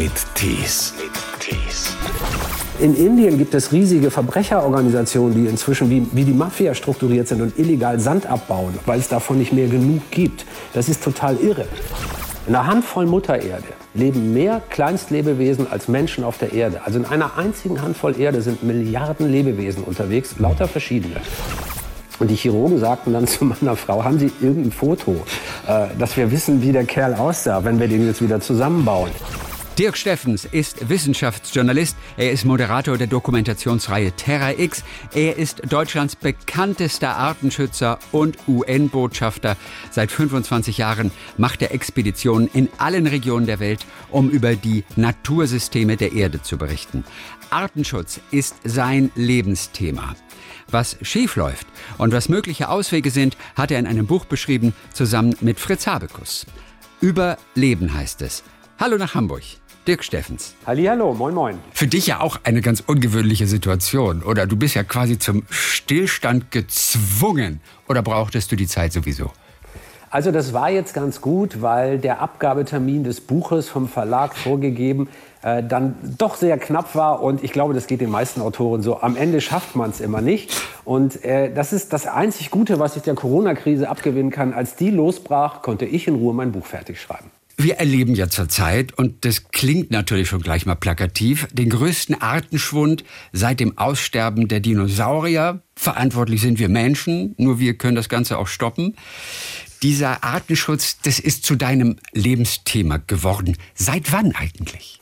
mit Tees. In Indien gibt es riesige Verbrecherorganisationen, die inzwischen wie, wie die Mafia strukturiert sind und illegal Sand abbauen, weil es davon nicht mehr genug gibt. Das ist total irre. In einer Handvoll Muttererde leben mehr Kleinstlebewesen als Menschen auf der Erde. Also in einer einzigen Handvoll Erde sind Milliarden Lebewesen unterwegs, lauter verschiedene. Und die Chirurgen sagten dann zu meiner Frau, haben Sie irgendein Foto, äh, dass wir wissen, wie der Kerl aussah, wenn wir den jetzt wieder zusammenbauen. Dirk Steffens ist Wissenschaftsjournalist. Er ist Moderator der Dokumentationsreihe Terra X. Er ist Deutschlands bekanntester Artenschützer und UN-Botschafter. Seit 25 Jahren macht er Expeditionen in allen Regionen der Welt, um über die Natursysteme der Erde zu berichten. Artenschutz ist sein Lebensthema. Was schiefläuft und was mögliche Auswege sind, hat er in einem Buch beschrieben, zusammen mit Fritz Habekus. Überleben heißt es. Hallo nach Hamburg. Dirk Steffens. Hallo, moin moin. Für dich ja auch eine ganz ungewöhnliche Situation, oder? Du bist ja quasi zum Stillstand gezwungen. Oder brauchtest du die Zeit sowieso? Also das war jetzt ganz gut, weil der Abgabetermin des Buches vom Verlag vorgegeben äh, dann doch sehr knapp war und ich glaube, das geht den meisten Autoren so. Am Ende schafft man es immer nicht und äh, das ist das einzig Gute, was ich der Corona-Krise abgewinnen kann. Als die losbrach, konnte ich in Ruhe mein Buch fertig schreiben. Wir erleben ja zurzeit, und das klingt natürlich schon gleich mal plakativ, den größten Artenschwund seit dem Aussterben der Dinosaurier. Verantwortlich sind wir Menschen, nur wir können das Ganze auch stoppen. Dieser Artenschutz, das ist zu deinem Lebensthema geworden. Seit wann eigentlich?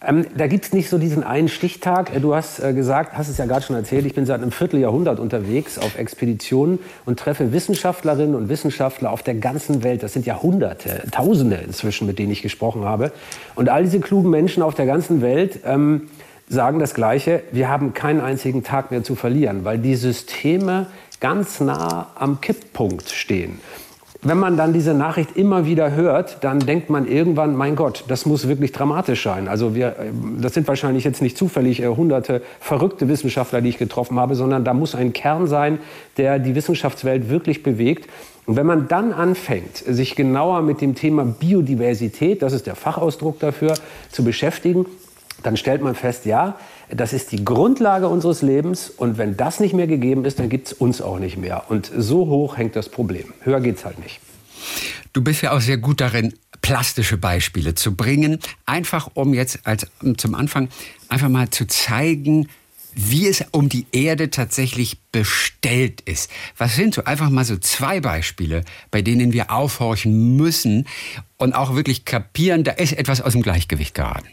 Ähm, da gibt es nicht so diesen einen Stichtag. Äh, du hast äh, gesagt, hast es ja gerade schon erzählt, ich bin seit einem Vierteljahrhundert unterwegs auf Expeditionen und treffe Wissenschaftlerinnen und Wissenschaftler auf der ganzen Welt. Das sind ja Hunderte, Tausende inzwischen, mit denen ich gesprochen habe. Und all diese klugen Menschen auf der ganzen Welt ähm, sagen das Gleiche. Wir haben keinen einzigen Tag mehr zu verlieren, weil die Systeme ganz nah am Kipppunkt stehen. Wenn man dann diese Nachricht immer wieder hört, dann denkt man irgendwann, mein Gott, das muss wirklich dramatisch sein. Also wir, äh, das sind wahrscheinlich jetzt nicht zufällig äh, hunderte verrückte Wissenschaftler, die ich getroffen habe, sondern da muss ein Kern sein, der die Wissenschaftswelt wirklich bewegt. Und wenn man dann anfängt, sich genauer mit dem Thema Biodiversität, das ist der Fachausdruck dafür, zu beschäftigen, dann stellt man fest, ja, das ist die Grundlage unseres Lebens und wenn das nicht mehr gegeben ist, dann gibt es uns auch nicht mehr. Und so hoch hängt das Problem. Höher geht es halt nicht. Du bist ja auch sehr gut darin, plastische Beispiele zu bringen, einfach um jetzt als zum Anfang einfach mal zu zeigen, wie es um die Erde tatsächlich bestellt ist. Was sind so einfach mal so zwei Beispiele, bei denen wir aufhorchen müssen und auch wirklich kapieren, da ist etwas aus dem Gleichgewicht geraten?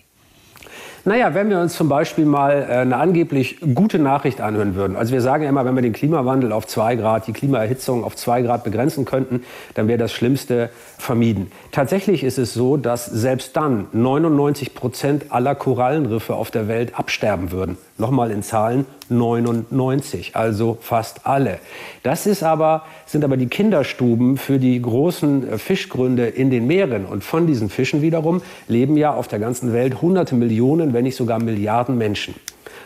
Naja, wenn wir uns zum Beispiel mal äh, eine angeblich gute Nachricht anhören würden. Also wir sagen ja immer, wenn wir den Klimawandel auf zwei Grad, die Klimaerhitzung auf zwei Grad begrenzen könnten, dann wäre das Schlimmste vermieden. Tatsächlich ist es so, dass selbst dann 99 Prozent aller Korallenriffe auf der Welt absterben würden. Nochmal in Zahlen 99, also fast alle. Das ist aber, sind aber die Kinderstuben für die großen äh, Fischgründe in den Meeren. Und von diesen Fischen wiederum leben ja auf der ganzen Welt hunderte Millionen, wenn nicht sogar Milliarden Menschen.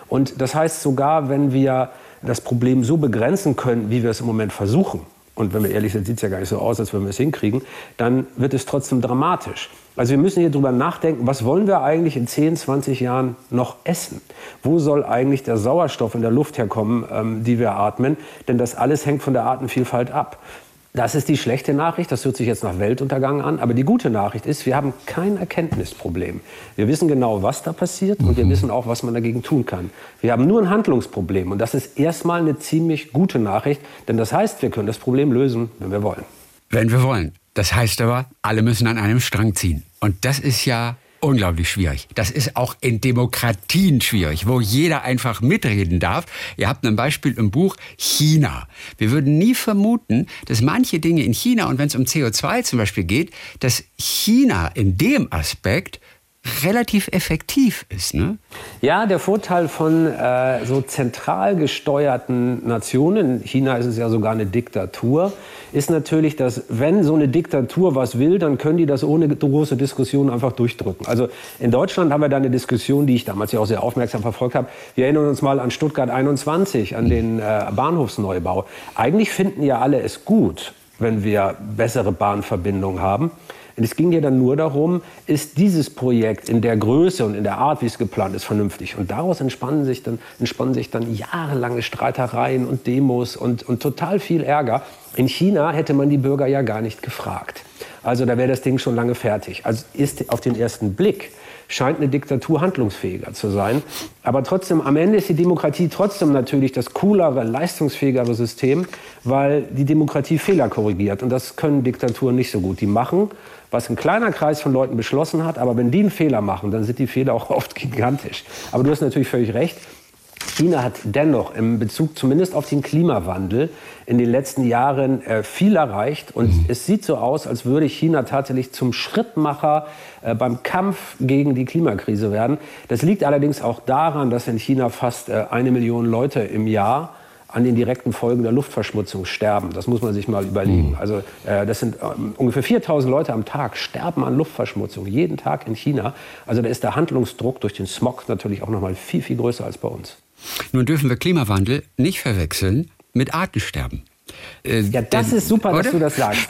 Und das heißt, sogar wenn wir das Problem so begrenzen können, wie wir es im Moment versuchen, und wenn wir ehrlich sind, sieht es ja gar nicht so aus, als würden wir es hinkriegen, dann wird es trotzdem dramatisch. Also wir müssen hier drüber nachdenken, was wollen wir eigentlich in 10, 20 Jahren noch essen? Wo soll eigentlich der Sauerstoff in der Luft herkommen, ähm, die wir atmen? Denn das alles hängt von der Artenvielfalt ab. Das ist die schlechte Nachricht, das hört sich jetzt nach Weltuntergang an, aber die gute Nachricht ist, wir haben kein Erkenntnisproblem. Wir wissen genau, was da passiert und wir mhm. wissen auch, was man dagegen tun kann. Wir haben nur ein Handlungsproblem und das ist erstmal eine ziemlich gute Nachricht, denn das heißt, wir können das Problem lösen, wenn wir wollen. Wenn wir wollen. Das heißt aber, alle müssen an einem Strang ziehen. Und das ist ja unglaublich schwierig. Das ist auch in Demokratien schwierig, wo jeder einfach mitreden darf. Ihr habt ein Beispiel im Buch China. Wir würden nie vermuten, dass manche Dinge in China, und wenn es um CO2 zum Beispiel geht, dass China in dem Aspekt relativ effektiv ist. Ne? Ja, der Vorteil von äh, so zentral gesteuerten Nationen, China ist es ja sogar eine Diktatur, ist natürlich, dass wenn so eine Diktatur was will, dann können die das ohne große Diskussion einfach durchdrücken. Also in Deutschland haben wir da eine Diskussion, die ich damals ja auch sehr aufmerksam verfolgt habe. Wir erinnern uns mal an Stuttgart 21, an den äh, Bahnhofsneubau. Eigentlich finden ja alle es gut, wenn wir bessere Bahnverbindungen haben. Es ging ja dann nur darum, ist dieses Projekt in der Größe und in der Art, wie es geplant ist, vernünftig. Und daraus entspannen sich dann, entspannen sich dann jahrelange Streitereien und Demos und, und total viel Ärger. In China hätte man die Bürger ja gar nicht gefragt. Also da wäre das Ding schon lange fertig. Also ist auf den ersten Blick scheint eine Diktatur handlungsfähiger zu sein. Aber trotzdem, am Ende ist die Demokratie trotzdem natürlich das coolere, leistungsfähigere System, weil die Demokratie Fehler korrigiert. Und das können Diktaturen nicht so gut. Die machen, was ein kleiner Kreis von Leuten beschlossen hat. Aber wenn die einen Fehler machen, dann sind die Fehler auch oft gigantisch. Aber du hast natürlich völlig recht. China hat dennoch im Bezug zumindest auf den Klimawandel in den letzten Jahren äh, viel erreicht. Und mhm. es sieht so aus, als würde China tatsächlich zum Schrittmacher äh, beim Kampf gegen die Klimakrise werden. Das liegt allerdings auch daran, dass in China fast äh, eine Million Leute im Jahr an den direkten Folgen der Luftverschmutzung sterben. Das muss man sich mal überlegen. Mhm. Also äh, das sind ähm, ungefähr 4000 Leute am Tag sterben an Luftverschmutzung, jeden Tag in China. Also da ist der Handlungsdruck durch den Smog natürlich auch noch mal viel, viel größer als bei uns. Nun dürfen wir Klimawandel nicht verwechseln mit Artensterben. Äh, ja, das ist super, oder? dass du das sagst.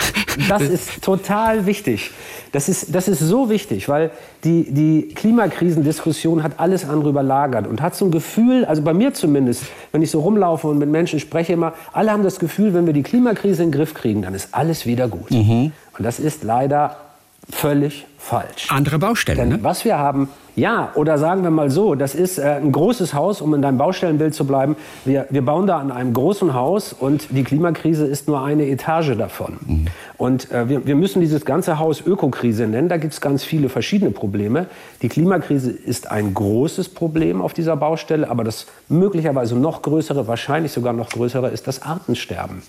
Das ist total wichtig. Das ist, das ist so wichtig, weil die, die Klimakrisendiskussion hat alles andere überlagert und hat so ein Gefühl, also bei mir zumindest, wenn ich so rumlaufe und mit Menschen spreche immer, alle haben das Gefühl, wenn wir die Klimakrise in den Griff kriegen, dann ist alles wieder gut. Mhm. Und das ist leider völlig falsch. Andere Baustelle, Denn ne? Was wir haben, ja, oder sagen wir mal so, das ist äh, ein großes Haus, um in deinem Baustellenbild zu bleiben. Wir, wir bauen da an einem großen Haus und die Klimakrise ist nur eine Etage davon. Mhm. Und äh, wir, wir müssen dieses ganze Haus Ökokrise nennen. Da gibt es ganz viele verschiedene Probleme. Die Klimakrise ist ein großes Problem auf dieser Baustelle, aber das möglicherweise noch größere, wahrscheinlich sogar noch größere, ist das Artensterben.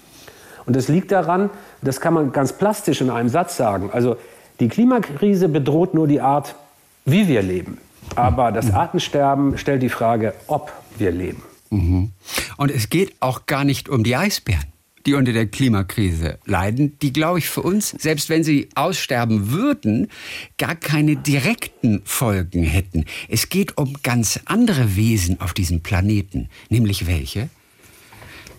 Und das liegt daran, das kann man ganz plastisch in einem Satz sagen. Also die Klimakrise bedroht nur die Art, wie wir leben. Aber das Artensterben stellt die Frage, ob wir leben. Mhm. Und es geht auch gar nicht um die Eisbären, die unter der Klimakrise leiden, die, glaube ich, für uns, selbst wenn sie aussterben würden, gar keine direkten Folgen hätten. Es geht um ganz andere Wesen auf diesem Planeten, nämlich welche?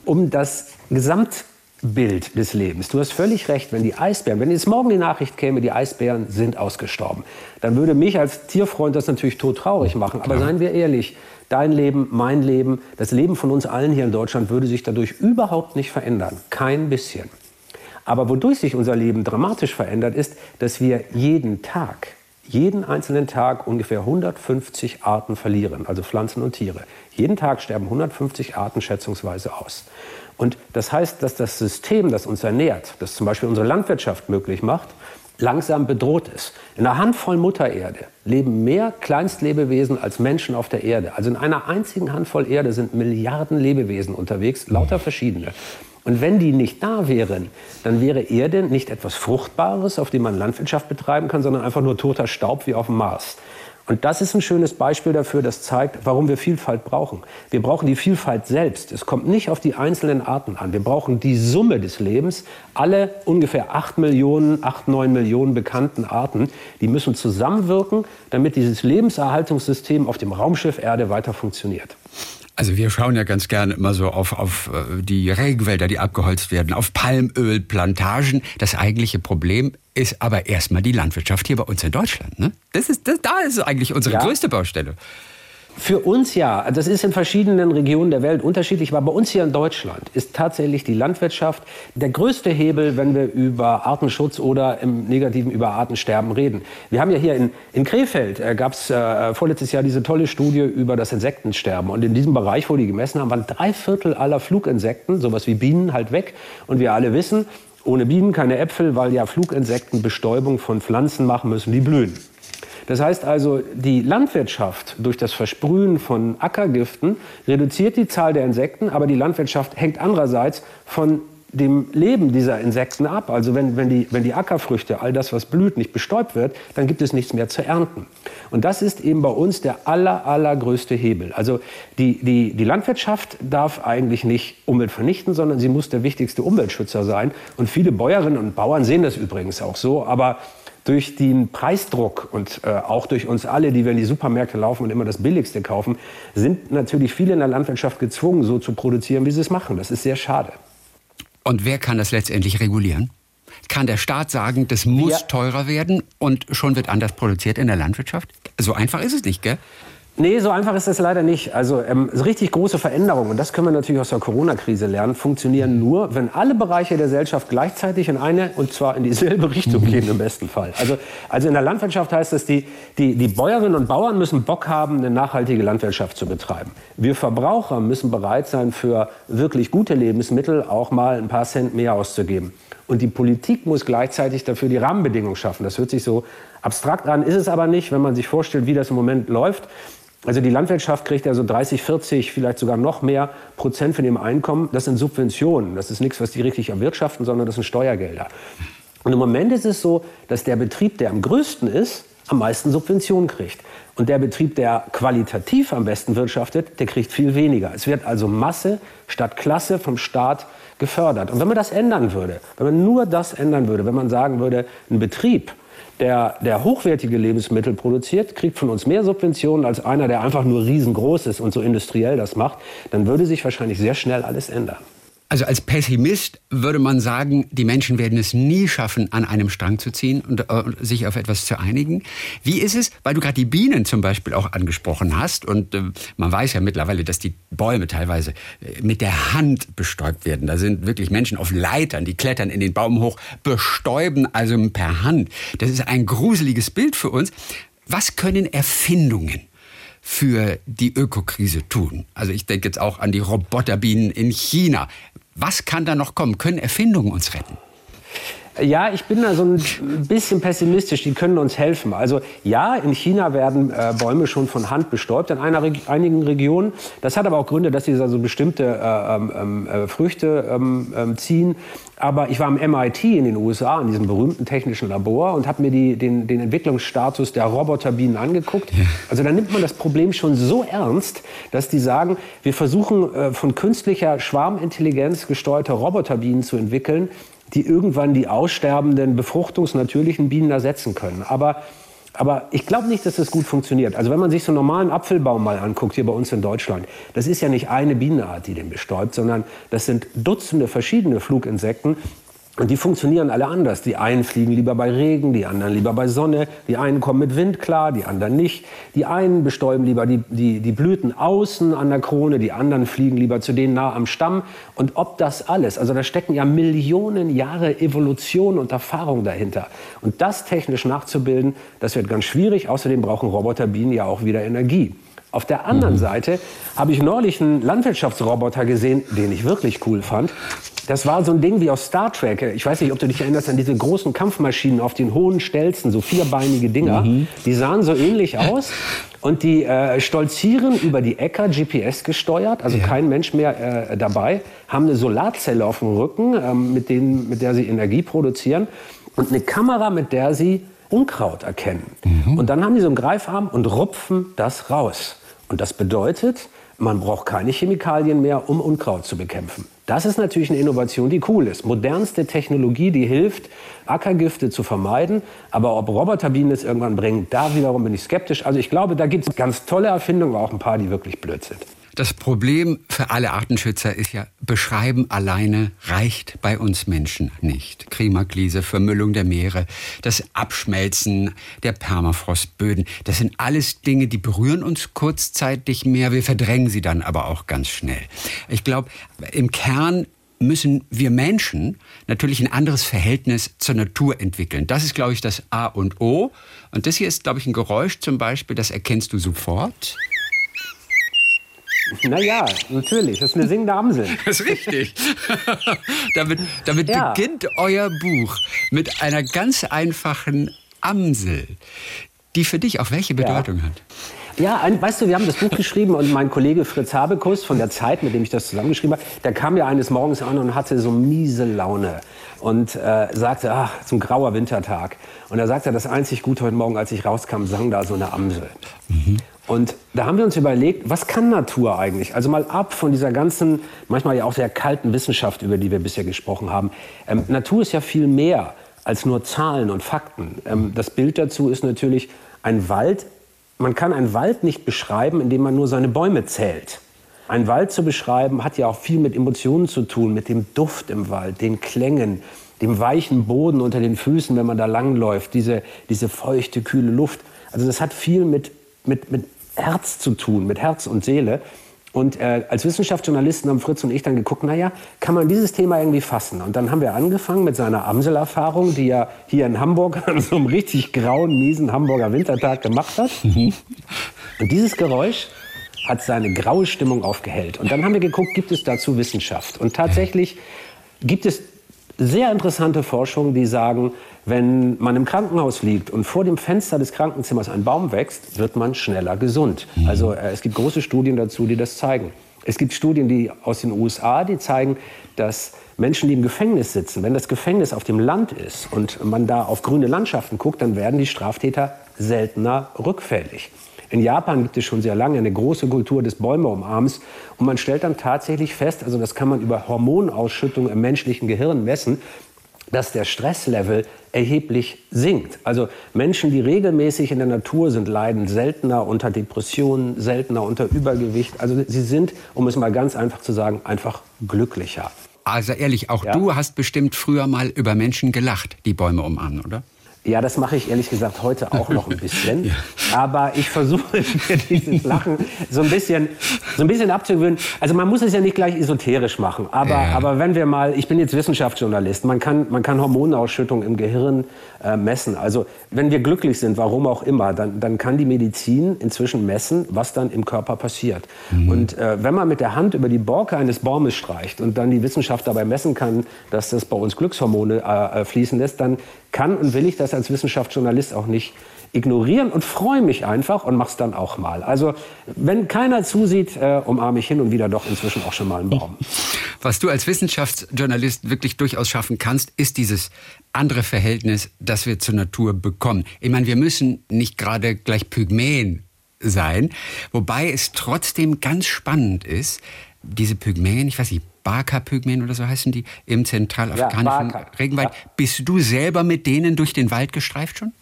Um das Gesamt Bild des Lebens. Du hast völlig recht, wenn die Eisbären, wenn jetzt morgen die Nachricht käme, die Eisbären sind ausgestorben, dann würde mich als Tierfreund das natürlich todtraurig machen. Aber seien wir ehrlich, dein Leben, mein Leben, das Leben von uns allen hier in Deutschland würde sich dadurch überhaupt nicht verändern. Kein bisschen. Aber wodurch sich unser Leben dramatisch verändert, ist, dass wir jeden Tag, jeden einzelnen Tag ungefähr 150 Arten verlieren, also Pflanzen und Tiere. Jeden Tag sterben 150 Arten schätzungsweise aus. Und das heißt, dass das System, das uns ernährt, das zum Beispiel unsere Landwirtschaft möglich macht, langsam bedroht ist. In einer Handvoll Muttererde leben mehr Kleinstlebewesen als Menschen auf der Erde. Also in einer einzigen Handvoll Erde sind Milliarden Lebewesen unterwegs, lauter verschiedene. Und wenn die nicht da wären, dann wäre Erde nicht etwas Fruchtbares, auf dem man Landwirtschaft betreiben kann, sondern einfach nur toter Staub wie auf dem Mars. Und das ist ein schönes Beispiel dafür, das zeigt, warum wir Vielfalt brauchen. Wir brauchen die Vielfalt selbst. Es kommt nicht auf die einzelnen Arten an. Wir brauchen die Summe des Lebens. Alle ungefähr acht Millionen, acht, neun Millionen bekannten Arten, die müssen zusammenwirken, damit dieses Lebenserhaltungssystem auf dem Raumschiff Erde weiter funktioniert. Also wir schauen ja ganz gerne immer so auf, auf äh, die Regenwälder, die abgeholzt werden, auf Palmölplantagen. Das eigentliche Problem ist aber erstmal die Landwirtschaft hier bei uns in Deutschland. Ne? Das ist, das, da ist eigentlich unsere ja. größte Baustelle. Für uns ja. Das ist in verschiedenen Regionen der Welt unterschiedlich. Aber bei uns hier in Deutschland ist tatsächlich die Landwirtschaft der größte Hebel, wenn wir über Artenschutz oder im Negativen über Artensterben reden. Wir haben ja hier in, in Krefeld, äh, gab es äh, vorletztes Jahr diese tolle Studie über das Insektensterben. Und in diesem Bereich, wo die gemessen haben, waren drei Viertel aller Fluginsekten, sowas wie Bienen, halt weg. Und wir alle wissen, ohne Bienen keine Äpfel, weil ja Fluginsekten Bestäubung von Pflanzen machen müssen, die blühen. Das heißt also, die Landwirtschaft durch das Versprühen von Ackergiften reduziert die Zahl der Insekten, aber die Landwirtschaft hängt andererseits von dem Leben dieser Insekten ab. Also wenn, wenn, die, wenn die Ackerfrüchte, all das, was blüht, nicht bestäubt wird, dann gibt es nichts mehr zu ernten. Und das ist eben bei uns der aller, allergrößte Hebel. Also die, die, die Landwirtschaft darf eigentlich nicht Umwelt vernichten, sondern sie muss der wichtigste Umweltschützer sein. Und viele Bäuerinnen und Bauern sehen das übrigens auch so. Aber durch den Preisdruck und äh, auch durch uns alle, die wir in die Supermärkte laufen und immer das Billigste kaufen, sind natürlich viele in der Landwirtschaft gezwungen, so zu produzieren, wie sie es machen. Das ist sehr schade. Und wer kann das letztendlich regulieren? Kann der Staat sagen, das muss ja. teurer werden und schon wird anders produziert in der Landwirtschaft? So einfach ist es nicht, gell? Nee, so einfach ist es leider nicht. Also ähm, richtig große Veränderungen, und das können wir natürlich aus der Corona-Krise lernen, funktionieren nur, wenn alle Bereiche der Gesellschaft gleichzeitig in eine, und zwar in dieselbe Richtung gehen im besten Fall. Also, also in der Landwirtschaft heißt es, die, die, die Bäuerinnen und Bauern müssen Bock haben, eine nachhaltige Landwirtschaft zu betreiben. Wir Verbraucher müssen bereit sein, für wirklich gute Lebensmittel auch mal ein paar Cent mehr auszugeben. Und die Politik muss gleichzeitig dafür die Rahmenbedingungen schaffen. Das hört sich so abstrakt an, ist es aber nicht, wenn man sich vorstellt, wie das im Moment läuft. Also die Landwirtschaft kriegt ja so 30, 40, vielleicht sogar noch mehr Prozent von dem Einkommen. Das sind Subventionen. Das ist nichts, was die richtig erwirtschaften, sondern das sind Steuergelder. Und im Moment ist es so, dass der Betrieb, der am größten ist, am meisten Subventionen kriegt. Und der Betrieb, der qualitativ am besten wirtschaftet, der kriegt viel weniger. Es wird also Masse statt Klasse vom Staat gefördert. Und wenn man das ändern würde, wenn man nur das ändern würde, wenn man sagen würde, ein Betrieb, der, der hochwertige Lebensmittel produziert, kriegt von uns mehr Subventionen als einer, der einfach nur riesengroß ist und so industriell das macht, dann würde sich wahrscheinlich sehr schnell alles ändern. Also als Pessimist würde man sagen, die Menschen werden es nie schaffen, an einem Strang zu ziehen und äh, sich auf etwas zu einigen. Wie ist es, weil du gerade die Bienen zum Beispiel auch angesprochen hast und äh, man weiß ja mittlerweile, dass die Bäume teilweise äh, mit der Hand bestäubt werden. Da sind wirklich Menschen auf Leitern, die klettern in den Baum hoch, bestäuben also per Hand. Das ist ein gruseliges Bild für uns. Was können Erfindungen für die Ökokrise tun? Also ich denke jetzt auch an die Roboterbienen in China. Was kann da noch kommen? Können Erfindungen uns retten? Ja, ich bin da so ein bisschen pessimistisch. Die können uns helfen. Also ja, in China werden äh, Bäume schon von Hand bestäubt in einer, einigen Regionen. Das hat aber auch Gründe, dass sie also bestimmte äh, ähm, ähm, äh, Früchte ähm, ziehen. Aber ich war am MIT in den USA, in diesem berühmten technischen Labor und habe mir die, den, den Entwicklungsstatus der Roboterbienen angeguckt. Also da nimmt man das Problem schon so ernst, dass die sagen, wir versuchen äh, von künstlicher Schwarmintelligenz gesteuerte Roboterbienen zu entwickeln, die irgendwann die aussterbenden befruchtungsnatürlichen Bienen ersetzen können. Aber aber ich glaube nicht, dass das gut funktioniert. Also wenn man sich so einen normalen Apfelbaum mal anguckt, hier bei uns in Deutschland, das ist ja nicht eine Bienenart, die den bestäubt, sondern das sind Dutzende verschiedene Fluginsekten, und die funktionieren alle anders. Die einen fliegen lieber bei Regen, die anderen lieber bei Sonne. Die einen kommen mit Wind klar, die anderen nicht. Die einen bestäuben lieber die, die, die Blüten außen an der Krone, die anderen fliegen lieber zu denen nah am Stamm. Und ob das alles, also da stecken ja Millionen Jahre Evolution und Erfahrung dahinter. Und das technisch nachzubilden, das wird ganz schwierig. Außerdem brauchen Roboterbienen ja auch wieder Energie. Auf der anderen mhm. Seite habe ich neulich einen Landwirtschaftsroboter gesehen, den ich wirklich cool fand. Das war so ein Ding wie aus Star Trek. Ich weiß nicht, ob du dich erinnerst an diese großen Kampfmaschinen auf den hohen Stelzen, so vierbeinige Dinger. Mhm. Die sahen so ähnlich aus. Und die äh, stolzieren über die Äcker, GPS gesteuert, also ja. kein Mensch mehr äh, dabei, haben eine Solarzelle auf dem Rücken, ähm, mit, denen, mit der sie Energie produzieren und eine Kamera, mit der sie Unkraut erkennen. Mhm. Und dann haben die so einen Greifarm und rupfen das raus. Und das bedeutet, man braucht keine Chemikalien mehr, um Unkraut zu bekämpfen. Das ist natürlich eine Innovation, die cool ist. Modernste Technologie, die hilft, Ackergifte zu vermeiden. Aber ob Roboterbienen es irgendwann bringen, da wiederum bin ich skeptisch. Also ich glaube, da gibt es ganz tolle Erfindungen, aber auch ein paar, die wirklich blöd sind. Das Problem für alle Artenschützer ist ja, beschreiben alleine reicht bei uns Menschen nicht. Klimakrise, Vermüllung der Meere, das Abschmelzen der Permafrostböden, das sind alles Dinge, die berühren uns kurzzeitig mehr, wir verdrängen sie dann aber auch ganz schnell. Ich glaube, im Kern müssen wir Menschen natürlich ein anderes Verhältnis zur Natur entwickeln. Das ist, glaube ich, das A und O. Und das hier ist, glaube ich, ein Geräusch zum Beispiel, das erkennst du sofort. Naja, natürlich. Das ist eine singende Amsel. Das ist richtig. damit damit ja. beginnt euer Buch mit einer ganz einfachen Amsel, die für dich auch welche Bedeutung ja. hat. Ja, ein, weißt du, wir haben das Buch geschrieben und mein Kollege Fritz Habekus von der Zeit, mit dem ich das zusammengeschrieben habe, der kam ja eines Morgens an und hatte so miese Laune und äh, sagte, ach, zum grauer Wintertag. Und er sagte, das einzig Gute heute Morgen, als ich rauskam, sang da so eine Amsel. Mhm. Und da haben wir uns überlegt, was kann Natur eigentlich? Also mal ab von dieser ganzen, manchmal ja auch sehr kalten Wissenschaft, über die wir bisher gesprochen haben. Ähm, Natur ist ja viel mehr als nur Zahlen und Fakten. Ähm, das Bild dazu ist natürlich ein Wald. Man kann einen Wald nicht beschreiben, indem man nur seine Bäume zählt. Ein Wald zu beschreiben hat ja auch viel mit Emotionen zu tun, mit dem Duft im Wald, den Klängen, dem weichen Boden unter den Füßen, wenn man da langläuft, diese, diese feuchte, kühle Luft. Also das hat viel mit, mit, mit Herz zu tun, mit Herz und Seele. Und äh, als Wissenschaftsjournalisten haben Fritz und ich dann geguckt, naja, kann man dieses Thema irgendwie fassen? Und dann haben wir angefangen mit seiner Amsel-Erfahrung, die er hier in Hamburg an so einem richtig grauen, miesen Hamburger Wintertag gemacht hat. Mhm. Und dieses Geräusch hat seine graue Stimmung aufgehellt. Und dann haben wir geguckt, gibt es dazu Wissenschaft? Und tatsächlich gibt es sehr interessante Forschungen, die sagen, wenn man im Krankenhaus liegt und vor dem Fenster des Krankenzimmers ein Baum wächst, wird man schneller gesund. Mhm. Also äh, es gibt große Studien dazu, die das zeigen. Es gibt Studien die aus den USA, die zeigen, dass Menschen, die im Gefängnis sitzen, wenn das Gefängnis auf dem Land ist und man da auf grüne Landschaften guckt, dann werden die Straftäter seltener rückfällig. In Japan gibt es schon sehr lange eine große Kultur des Bäume-Umarms. Und man stellt dann tatsächlich fest, also das kann man über Hormonausschüttung im menschlichen Gehirn messen, dass der Stresslevel erheblich sinkt. Also Menschen, die regelmäßig in der Natur sind, leiden seltener unter Depressionen, seltener unter Übergewicht. Also sie sind, um es mal ganz einfach zu sagen, einfach glücklicher. Also ehrlich, auch ja? du hast bestimmt früher mal über Menschen gelacht, die Bäume umarmen, oder? Ja, das mache ich ehrlich gesagt heute auch noch ein bisschen. ja. Aber ich versuche mir dieses Lachen so ein bisschen, so ein bisschen abzugewöhnen. Also man muss es ja nicht gleich esoterisch machen. Aber, ja. aber wenn wir mal, ich bin jetzt Wissenschaftsjournalist, man kann, man kann Hormonausschüttung im Gehirn äh, messen. Also wenn wir glücklich sind, warum auch immer, dann, dann kann die Medizin inzwischen messen, was dann im Körper passiert. Mhm. Und äh, wenn man mit der Hand über die Borke eines Baumes streicht und dann die Wissenschaft dabei messen kann, dass das bei uns Glückshormone äh, äh fließen lässt, dann kann und will ich das als Wissenschaftsjournalist auch nicht ignorieren und freue mich einfach und mach's dann auch mal. Also wenn keiner zusieht, äh, umarme ich hin und wieder doch inzwischen auch schon mal einen Baum. Was du als Wissenschaftsjournalist wirklich durchaus schaffen kannst, ist dieses andere Verhältnis, das wir zur Natur bekommen. Ich meine, wir müssen nicht gerade gleich Pygmäen sein, wobei es trotzdem ganz spannend ist, diese Pygmäen, ich weiß nicht, Baka-Pygmäen oder so heißen die, im zentralafrikanischen ja, Regenwald. Ja. Bist du selber mit denen durch den Wald gestreift schon?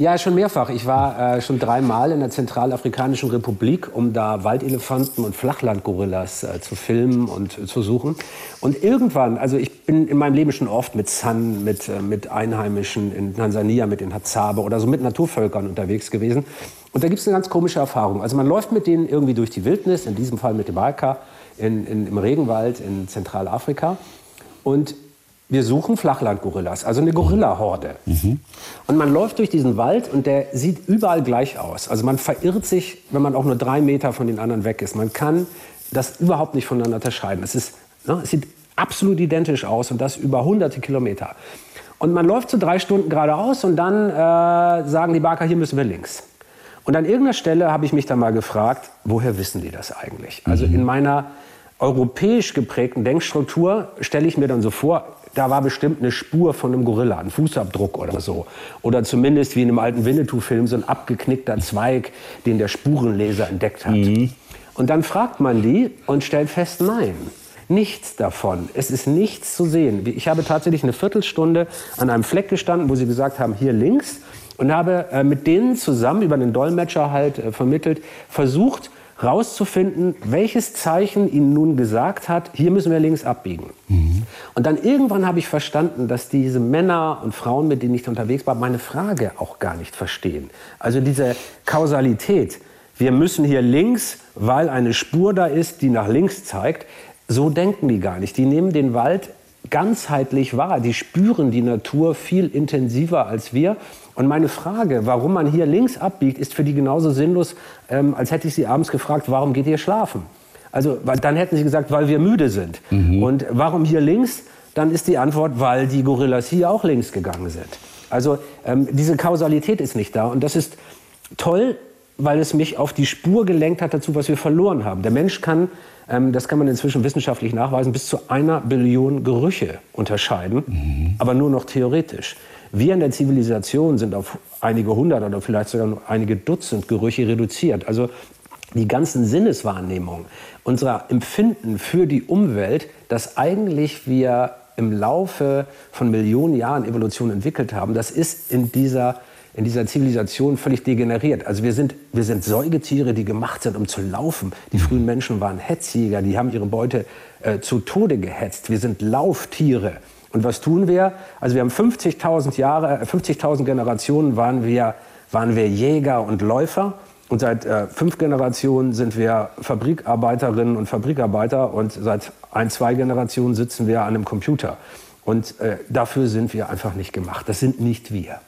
Ja, schon mehrfach. Ich war äh, schon dreimal in der Zentralafrikanischen Republik, um da Waldelefanten und Flachlandgorillas äh, zu filmen und äh, zu suchen. Und irgendwann, also ich bin in meinem Leben schon oft mit San, mit, äh, mit Einheimischen in Tansania, mit den Hazabe oder so mit Naturvölkern unterwegs gewesen. Und da gibt es eine ganz komische Erfahrung. Also man läuft mit denen irgendwie durch die Wildnis, in diesem Fall mit dem Balka, in, in, im Regenwald in Zentralafrika. Und wir suchen Flachlandgorillas, also eine Gorillahorde. Mhm. Und man läuft durch diesen Wald und der sieht überall gleich aus. Also man verirrt sich, wenn man auch nur drei Meter von den anderen weg ist. Man kann das überhaupt nicht voneinander unterscheiden. Es, ist, ne, es sieht absolut identisch aus und das über hunderte Kilometer. Und man läuft so drei Stunden geradeaus und dann äh, sagen die Barker, hier müssen wir links. Und an irgendeiner Stelle habe ich mich dann mal gefragt, woher wissen die das eigentlich? Also mhm. in meiner europäisch geprägten Denkstruktur stelle ich mir dann so vor, da war bestimmt eine Spur von einem Gorilla, ein Fußabdruck oder so. Oder zumindest wie in einem alten Winnetou-Film so ein abgeknickter Zweig, den der Spurenleser entdeckt hat. Mhm. Und dann fragt man die und stellt fest, nein, nichts davon. Es ist nichts zu sehen. Ich habe tatsächlich eine Viertelstunde an einem Fleck gestanden, wo sie gesagt haben, hier links und habe äh, mit denen zusammen über einen Dolmetscher halt äh, vermittelt versucht rauszufinden, welches Zeichen ihnen nun gesagt hat, hier müssen wir links abbiegen. Mhm. Und dann irgendwann habe ich verstanden, dass diese Männer und Frauen, mit denen ich unterwegs war, meine Frage auch gar nicht verstehen. Also diese Kausalität, wir müssen hier links, weil eine Spur da ist, die nach links zeigt, so denken die gar nicht. Die nehmen den Wald ganzheitlich wahr. Die spüren die Natur viel intensiver als wir. Und meine Frage, warum man hier links abbiegt, ist für die genauso sinnlos, ähm, als hätte ich sie abends gefragt, warum geht ihr schlafen? Also dann hätten sie gesagt, weil wir müde sind. Mhm. Und warum hier links? Dann ist die Antwort, weil die Gorillas hier auch links gegangen sind. Also ähm, diese Kausalität ist nicht da. Und das ist toll, weil es mich auf die Spur gelenkt hat dazu, was wir verloren haben. Der Mensch kann ähm, das kann man inzwischen wissenschaftlich nachweisen, bis zu einer Billion Gerüche unterscheiden, mhm. aber nur noch theoretisch. Wir in der Zivilisation sind auf einige hundert oder vielleicht sogar einige Dutzend Gerüche reduziert. Also die ganzen Sinneswahrnehmungen, unser Empfinden für die Umwelt, das eigentlich wir im Laufe von Millionen Jahren Evolution entwickelt haben, das ist in dieser in dieser Zivilisation völlig degeneriert. Also wir sind, wir sind Säugetiere, die gemacht sind, um zu laufen. Die frühen Menschen waren Hetzjäger, die haben ihre Beute äh, zu Tode gehetzt. Wir sind Lauftiere. Und was tun wir? Also wir haben 50.000 Jahre, 50.000 Generationen waren wir, waren wir Jäger und Läufer. Und seit äh, fünf Generationen sind wir Fabrikarbeiterinnen und Fabrikarbeiter und seit ein, zwei Generationen sitzen wir an einem Computer. Und äh, dafür sind wir einfach nicht gemacht. Das sind nicht wir.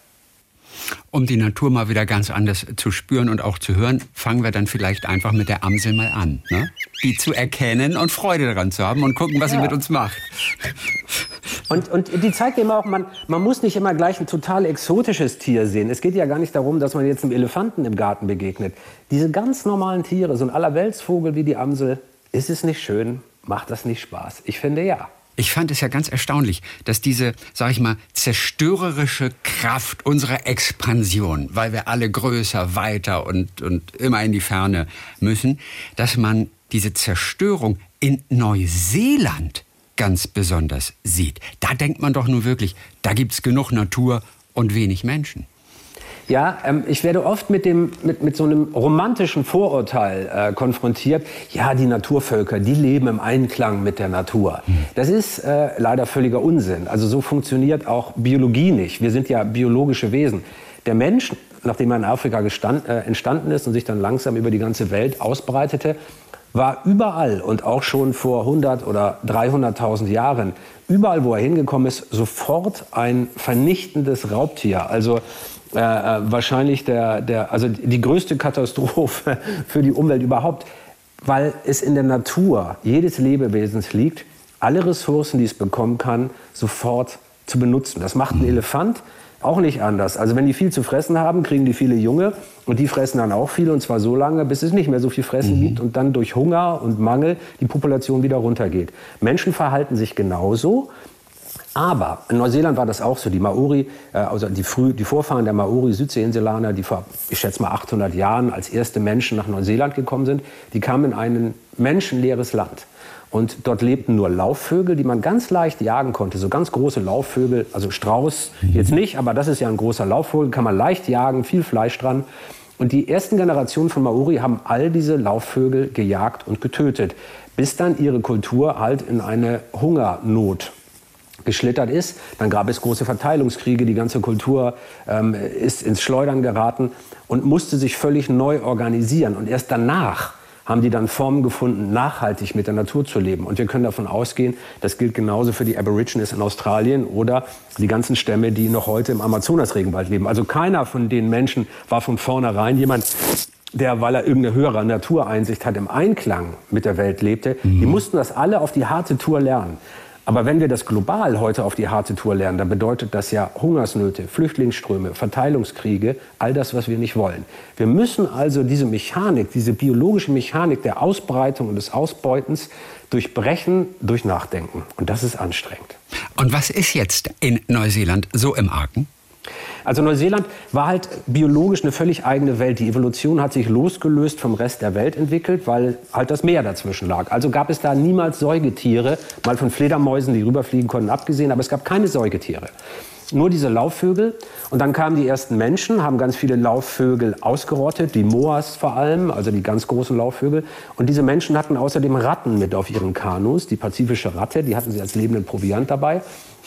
Um die Natur mal wieder ganz anders zu spüren und auch zu hören, fangen wir dann vielleicht einfach mit der Amsel mal an. Ne? Die zu erkennen und Freude daran zu haben und gucken, was ja. sie mit uns macht. Und, und die zeigt eben auch, man, man muss nicht immer gleich ein total exotisches Tier sehen. Es geht ja gar nicht darum, dass man jetzt einem Elefanten im Garten begegnet. Diese ganz normalen Tiere, so ein Allerweltsvogel wie die Amsel, ist es nicht schön? Macht das nicht Spaß? Ich finde ja. Ich fand es ja ganz erstaunlich, dass diese, sag ich mal, zerstörerische Kraft unserer Expansion, weil wir alle größer, weiter und, und immer in die Ferne müssen, dass man diese Zerstörung in Neuseeland ganz besonders sieht. Da denkt man doch nur wirklich, da gibt es genug Natur und wenig Menschen. Ja, ähm, ich werde oft mit, dem, mit, mit so einem romantischen Vorurteil äh, konfrontiert. Ja, die Naturvölker, die leben im Einklang mit der Natur. Mhm. Das ist äh, leider völliger Unsinn. Also so funktioniert auch Biologie nicht. Wir sind ja biologische Wesen. Der Mensch, nachdem er in Afrika gestand, äh, entstanden ist und sich dann langsam über die ganze Welt ausbreitete, war überall und auch schon vor 100 oder 300.000 Jahren, überall, wo er hingekommen ist, sofort ein vernichtendes Raubtier. Also äh, äh, wahrscheinlich der, der, also die größte Katastrophe für die Umwelt überhaupt, weil es in der Natur jedes Lebewesens liegt, alle Ressourcen, die es bekommen kann, sofort zu benutzen. Das macht ein Elefant auch nicht anders. Also wenn die viel zu fressen haben, kriegen die viele Junge und die fressen dann auch viel und zwar so lange, bis es nicht mehr so viel Fressen mhm. gibt und dann durch Hunger und Mangel die Population wieder runtergeht. Menschen verhalten sich genauso. Aber in Neuseeland war das auch so. Die Maori, äh, also die, früh, die Vorfahren der Maori, Südseeinsulaner, die vor, ich schätze mal 800 Jahren als erste Menschen nach Neuseeland gekommen sind, die kamen in ein menschenleeres Land. Und dort lebten nur Laufvögel, die man ganz leicht jagen konnte. So ganz große Laufvögel, also Strauß jetzt nicht, aber das ist ja ein großer Laufvogel, kann man leicht jagen, viel Fleisch dran. Und die ersten Generationen von Maori haben all diese Laufvögel gejagt und getötet, bis dann ihre Kultur halt in eine Hungernot geschlittert ist. Dann gab es große Verteilungskriege, die ganze Kultur ähm, ist ins Schleudern geraten und musste sich völlig neu organisieren. Und erst danach haben die dann Formen gefunden, nachhaltig mit der Natur zu leben. Und wir können davon ausgehen, das gilt genauso für die Aborigines in Australien oder die ganzen Stämme, die noch heute im Amazonas-Regenwald leben. Also keiner von den Menschen war von vornherein jemand, der, weil er irgendeine höhere Natureinsicht hat, im Einklang mit der Welt lebte. Mhm. Die mussten das alle auf die harte Tour lernen. Aber wenn wir das global heute auf die harte Tour lernen, dann bedeutet das ja Hungersnöte, Flüchtlingsströme, Verteilungskriege, all das, was wir nicht wollen. Wir müssen also diese Mechanik, diese biologische Mechanik der Ausbreitung und des Ausbeutens durchbrechen durch Nachdenken. Und das ist anstrengend. Und was ist jetzt in Neuseeland so im Argen? Also Neuseeland war halt biologisch eine völlig eigene Welt. Die Evolution hat sich losgelöst vom Rest der Welt entwickelt, weil halt das Meer dazwischen lag. Also gab es da niemals Säugetiere, mal von Fledermäusen, die rüberfliegen konnten, abgesehen, aber es gab keine Säugetiere. Nur diese Laufvögel. Und dann kamen die ersten Menschen, haben ganz viele Laufvögel ausgerottet, die Moas vor allem, also die ganz großen Laufvögel. Und diese Menschen hatten außerdem Ratten mit auf ihren Kanus, die pazifische Ratte, die hatten sie als lebenden Proviant dabei.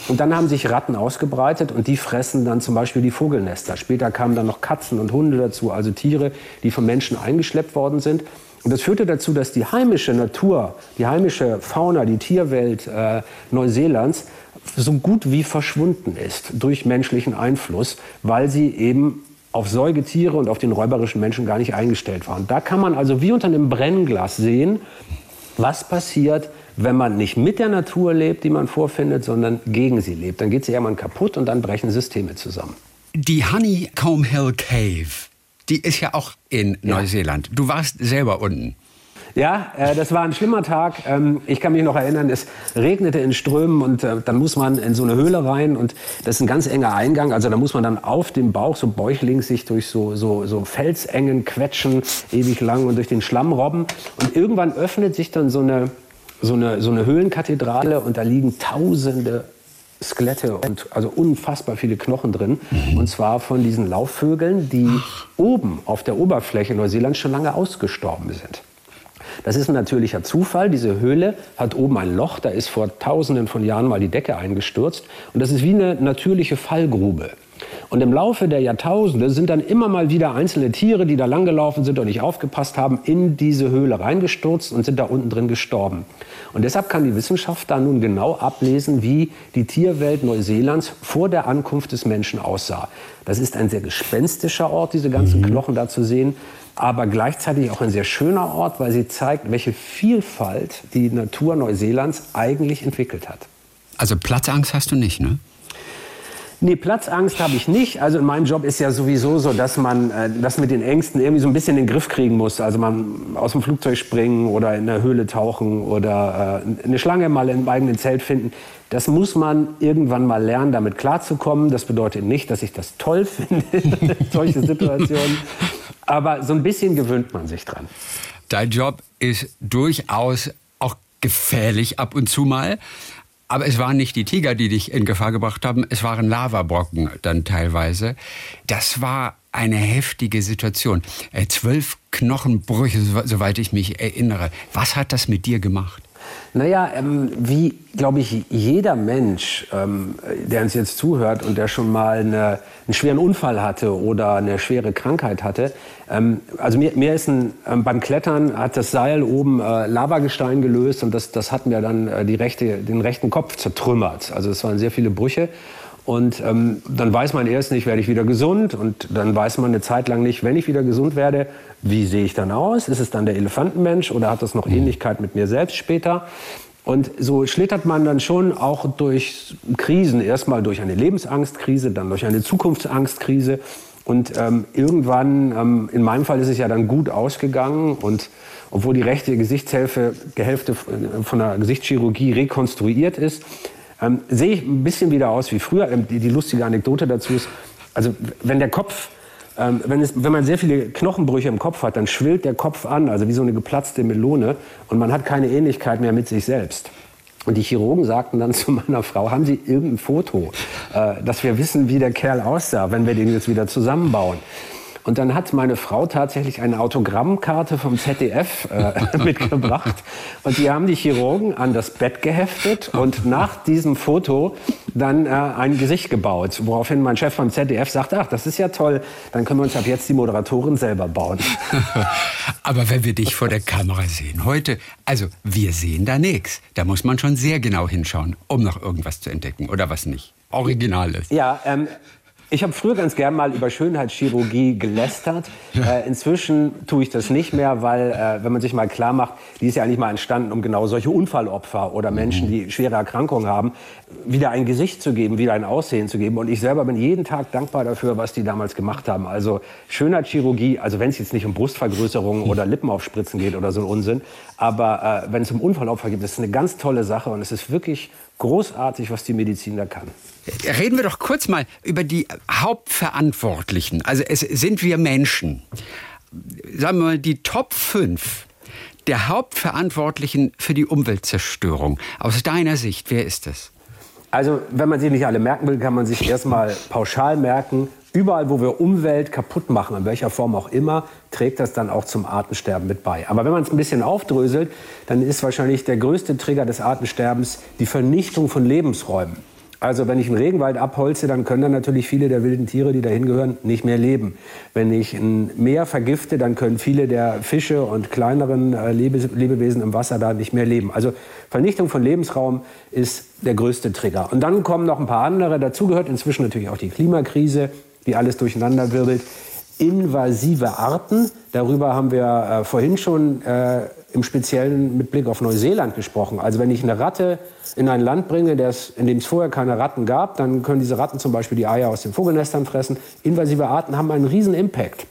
Und dann haben sich Ratten ausgebreitet und die fressen dann zum Beispiel die Vogelnester. Später kamen dann noch Katzen und Hunde dazu, also Tiere, die von Menschen eingeschleppt worden sind. Und das führte dazu, dass die heimische Natur, die heimische Fauna, die Tierwelt äh, Neuseelands so gut wie verschwunden ist durch menschlichen Einfluss, weil sie eben auf Säugetiere und auf den räuberischen Menschen gar nicht eingestellt waren. Da kann man also wie unter einem Brennglas sehen, was passiert, wenn man nicht mit der Natur lebt, die man vorfindet, sondern gegen sie lebt. Dann geht sie irgendwann kaputt und dann brechen Systeme zusammen. Die Honeycomb Hill Cave, die ist ja auch in ja. Neuseeland. Du warst selber unten. Ja, äh, das war ein schlimmer Tag. Ähm, ich kann mich noch erinnern, es regnete in Strömen und äh, dann muss man in so eine Höhle rein und das ist ein ganz enger Eingang. Also da muss man dann auf dem Bauch so bäuchlings sich durch so, so, so Felsengen quetschen, ewig lang und durch den Schlamm robben. Und irgendwann öffnet sich dann so eine, so eine, so eine Höhlenkathedrale und da liegen tausende Skelette und also unfassbar viele Knochen drin. Mhm. Und zwar von diesen Laufvögeln, die oben auf der Oberfläche Neuseelands schon lange ausgestorben sind. Das ist ein natürlicher Zufall. Diese Höhle hat oben ein Loch, da ist vor tausenden von Jahren mal die Decke eingestürzt. Und das ist wie eine natürliche Fallgrube. Und im Laufe der Jahrtausende sind dann immer mal wieder einzelne Tiere, die da langgelaufen sind und nicht aufgepasst haben, in diese Höhle reingestürzt und sind da unten drin gestorben. Und deshalb kann die Wissenschaft da nun genau ablesen, wie die Tierwelt Neuseelands vor der Ankunft des Menschen aussah. Das ist ein sehr gespenstischer Ort, diese ganzen mhm. Knochen da zu sehen aber gleichzeitig auch ein sehr schöner Ort, weil sie zeigt, welche Vielfalt die Natur Neuseelands eigentlich entwickelt hat. Also Platzangst hast du nicht, ne? Nee, Platzangst habe ich nicht. Also in meinem Job ist ja sowieso so, dass man äh, das mit den Ängsten irgendwie so ein bisschen in den Griff kriegen muss. Also man aus dem Flugzeug springen oder in der Höhle tauchen oder äh, eine Schlange mal im eigenen Zelt finden. Das muss man irgendwann mal lernen, damit klarzukommen. Das bedeutet nicht, dass ich das toll finde, solche Situationen. Aber so ein bisschen gewöhnt man sich dran. Dein Job ist durchaus auch gefährlich ab und zu mal. Aber es waren nicht die Tiger, die dich in Gefahr gebracht haben, es waren Lavabrocken dann teilweise. Das war eine heftige Situation. Äh, zwölf Knochenbrüche, soweit ich mich erinnere. Was hat das mit dir gemacht? Naja, ähm, wie, glaube ich, jeder Mensch, ähm, der uns jetzt zuhört und der schon mal eine, einen schweren Unfall hatte oder eine schwere Krankheit hatte. Ähm, also mir, mir ist ein, ähm, beim Klettern hat das Seil oben äh, Lavagestein gelöst und das, das hat mir dann äh, die rechte, den rechten Kopf zertrümmert. Also es waren sehr viele Brüche. Und ähm, dann weiß man erst nicht, werde ich wieder gesund. Und dann weiß man eine Zeit lang nicht, wenn ich wieder gesund werde, wie sehe ich dann aus? Ist es dann der Elefantenmensch oder hat das noch mhm. Ähnlichkeit mit mir selbst später? Und so schlittert man dann schon auch durch Krisen, erstmal durch eine Lebensangstkrise, dann durch eine Zukunftsangstkrise. Und ähm, irgendwann, ähm, in meinem Fall ist es ja dann gut ausgegangen und obwohl die rechte Gesichtshälfte Hälfte von der Gesichtschirurgie rekonstruiert ist, ähm, sehe ich ein bisschen wieder aus wie früher. Ähm, die, die, lustige Anekdote dazu ist, also wenn der Kopf, ähm, wenn, es, wenn man sehr viele Knochenbrüche im Kopf hat, dann schwillt der Kopf an, also wie so eine geplatzte Melone und man hat keine Ähnlichkeit mehr mit sich selbst. Und die Chirurgen sagten dann zu meiner Frau, haben Sie irgendein Foto, äh, dass wir wissen, wie der Kerl aussah, wenn wir den jetzt wieder zusammenbauen? Und dann hat meine Frau tatsächlich eine Autogrammkarte vom ZDF äh, mitgebracht. Und die haben die Chirurgen an das Bett geheftet und nach diesem Foto dann äh, ein Gesicht gebaut. Woraufhin mein Chef vom ZDF sagt, ach, das ist ja toll, dann können wir uns ab jetzt die Moderatorin selber bauen. Aber wenn wir dich vor der Kamera sehen heute, also wir sehen da nichts. Da muss man schon sehr genau hinschauen, um noch irgendwas zu entdecken oder was nicht. Originales. Ja, ähm, ich habe früher ganz gern mal über Schönheitschirurgie gelästert. Ja. Äh, inzwischen tue ich das nicht mehr, weil, äh, wenn man sich mal klar macht, die ist ja eigentlich mal entstanden, um genau solche Unfallopfer oder Menschen, die schwere Erkrankungen haben, wieder ein Gesicht zu geben, wieder ein Aussehen zu geben. Und ich selber bin jeden Tag dankbar dafür, was die damals gemacht haben. Also Schönheitschirurgie, also wenn es jetzt nicht um Brustvergrößerung oder Lippenaufspritzen geht oder so ein Unsinn, aber äh, wenn es um Unfallopfer geht, das ist eine ganz tolle Sache und es ist wirklich großartig, was die Medizin da kann. Reden wir doch kurz mal über die Hauptverantwortlichen. Also es sind wir Menschen. Sagen wir mal, die Top 5 der Hauptverantwortlichen für die Umweltzerstörung. Aus deiner Sicht, wer ist das? Also, wenn man sie nicht alle merken will, kann man sich erstmal pauschal merken, Überall, wo wir Umwelt kaputt machen, in welcher Form auch immer, trägt das dann auch zum Artensterben mit bei. Aber wenn man es ein bisschen aufdröselt, dann ist wahrscheinlich der größte Trigger des Artensterbens die Vernichtung von Lebensräumen. Also wenn ich einen Regenwald abholze, dann können dann natürlich viele der wilden Tiere, die dahin gehören, nicht mehr leben. Wenn ich ein Meer vergifte, dann können viele der Fische und kleineren äh, Lebewesen im Wasser da nicht mehr leben. Also Vernichtung von Lebensraum ist der größte Trigger. Und dann kommen noch ein paar andere. Dazu gehört inzwischen natürlich auch die Klimakrise, die alles durcheinander wirbelt. Invasive Arten, darüber haben wir äh, vorhin schon äh, im Speziellen mit Blick auf Neuseeland gesprochen. Also wenn ich eine Ratte in ein Land bringe, in dem es vorher keine Ratten gab, dann können diese Ratten zum Beispiel die Eier aus den Vogelnestern fressen. Invasive Arten haben einen riesen Impact.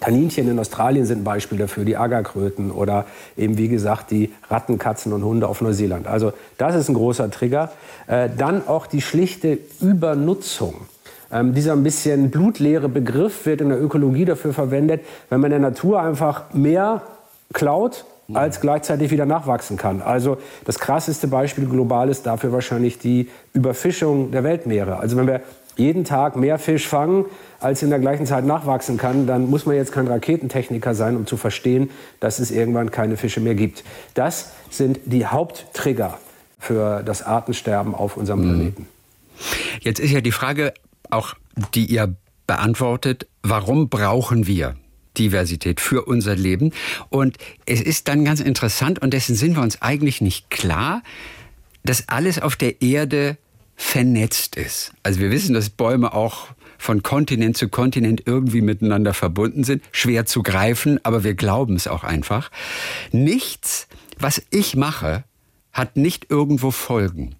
Kaninchen in Australien sind ein Beispiel dafür, die Agerkröten oder eben wie gesagt die Ratten, Katzen und Hunde auf Neuseeland. Also das ist ein großer Trigger. Äh, dann auch die schlichte Übernutzung. Ähm, dieser ein bisschen blutleere Begriff wird in der Ökologie dafür verwendet, wenn man der Natur einfach mehr klaut, als gleichzeitig wieder nachwachsen kann. Also das krasseste Beispiel global ist dafür wahrscheinlich die Überfischung der Weltmeere. Also wenn wir jeden Tag mehr Fisch fangen, als in der gleichen Zeit nachwachsen kann, dann muss man jetzt kein Raketentechniker sein, um zu verstehen, dass es irgendwann keine Fische mehr gibt. Das sind die Haupttrigger für das Artensterben auf unserem mhm. Planeten. Jetzt ist ja die Frage auch, die ihr beantwortet, warum brauchen wir Diversität für unser Leben? Und es ist dann ganz interessant, und dessen sind wir uns eigentlich nicht klar, dass alles auf der Erde vernetzt ist. Also wir wissen, dass Bäume auch von Kontinent zu Kontinent irgendwie miteinander verbunden sind. Schwer zu greifen, aber wir glauben es auch einfach. Nichts, was ich mache, hat nicht irgendwo Folgen.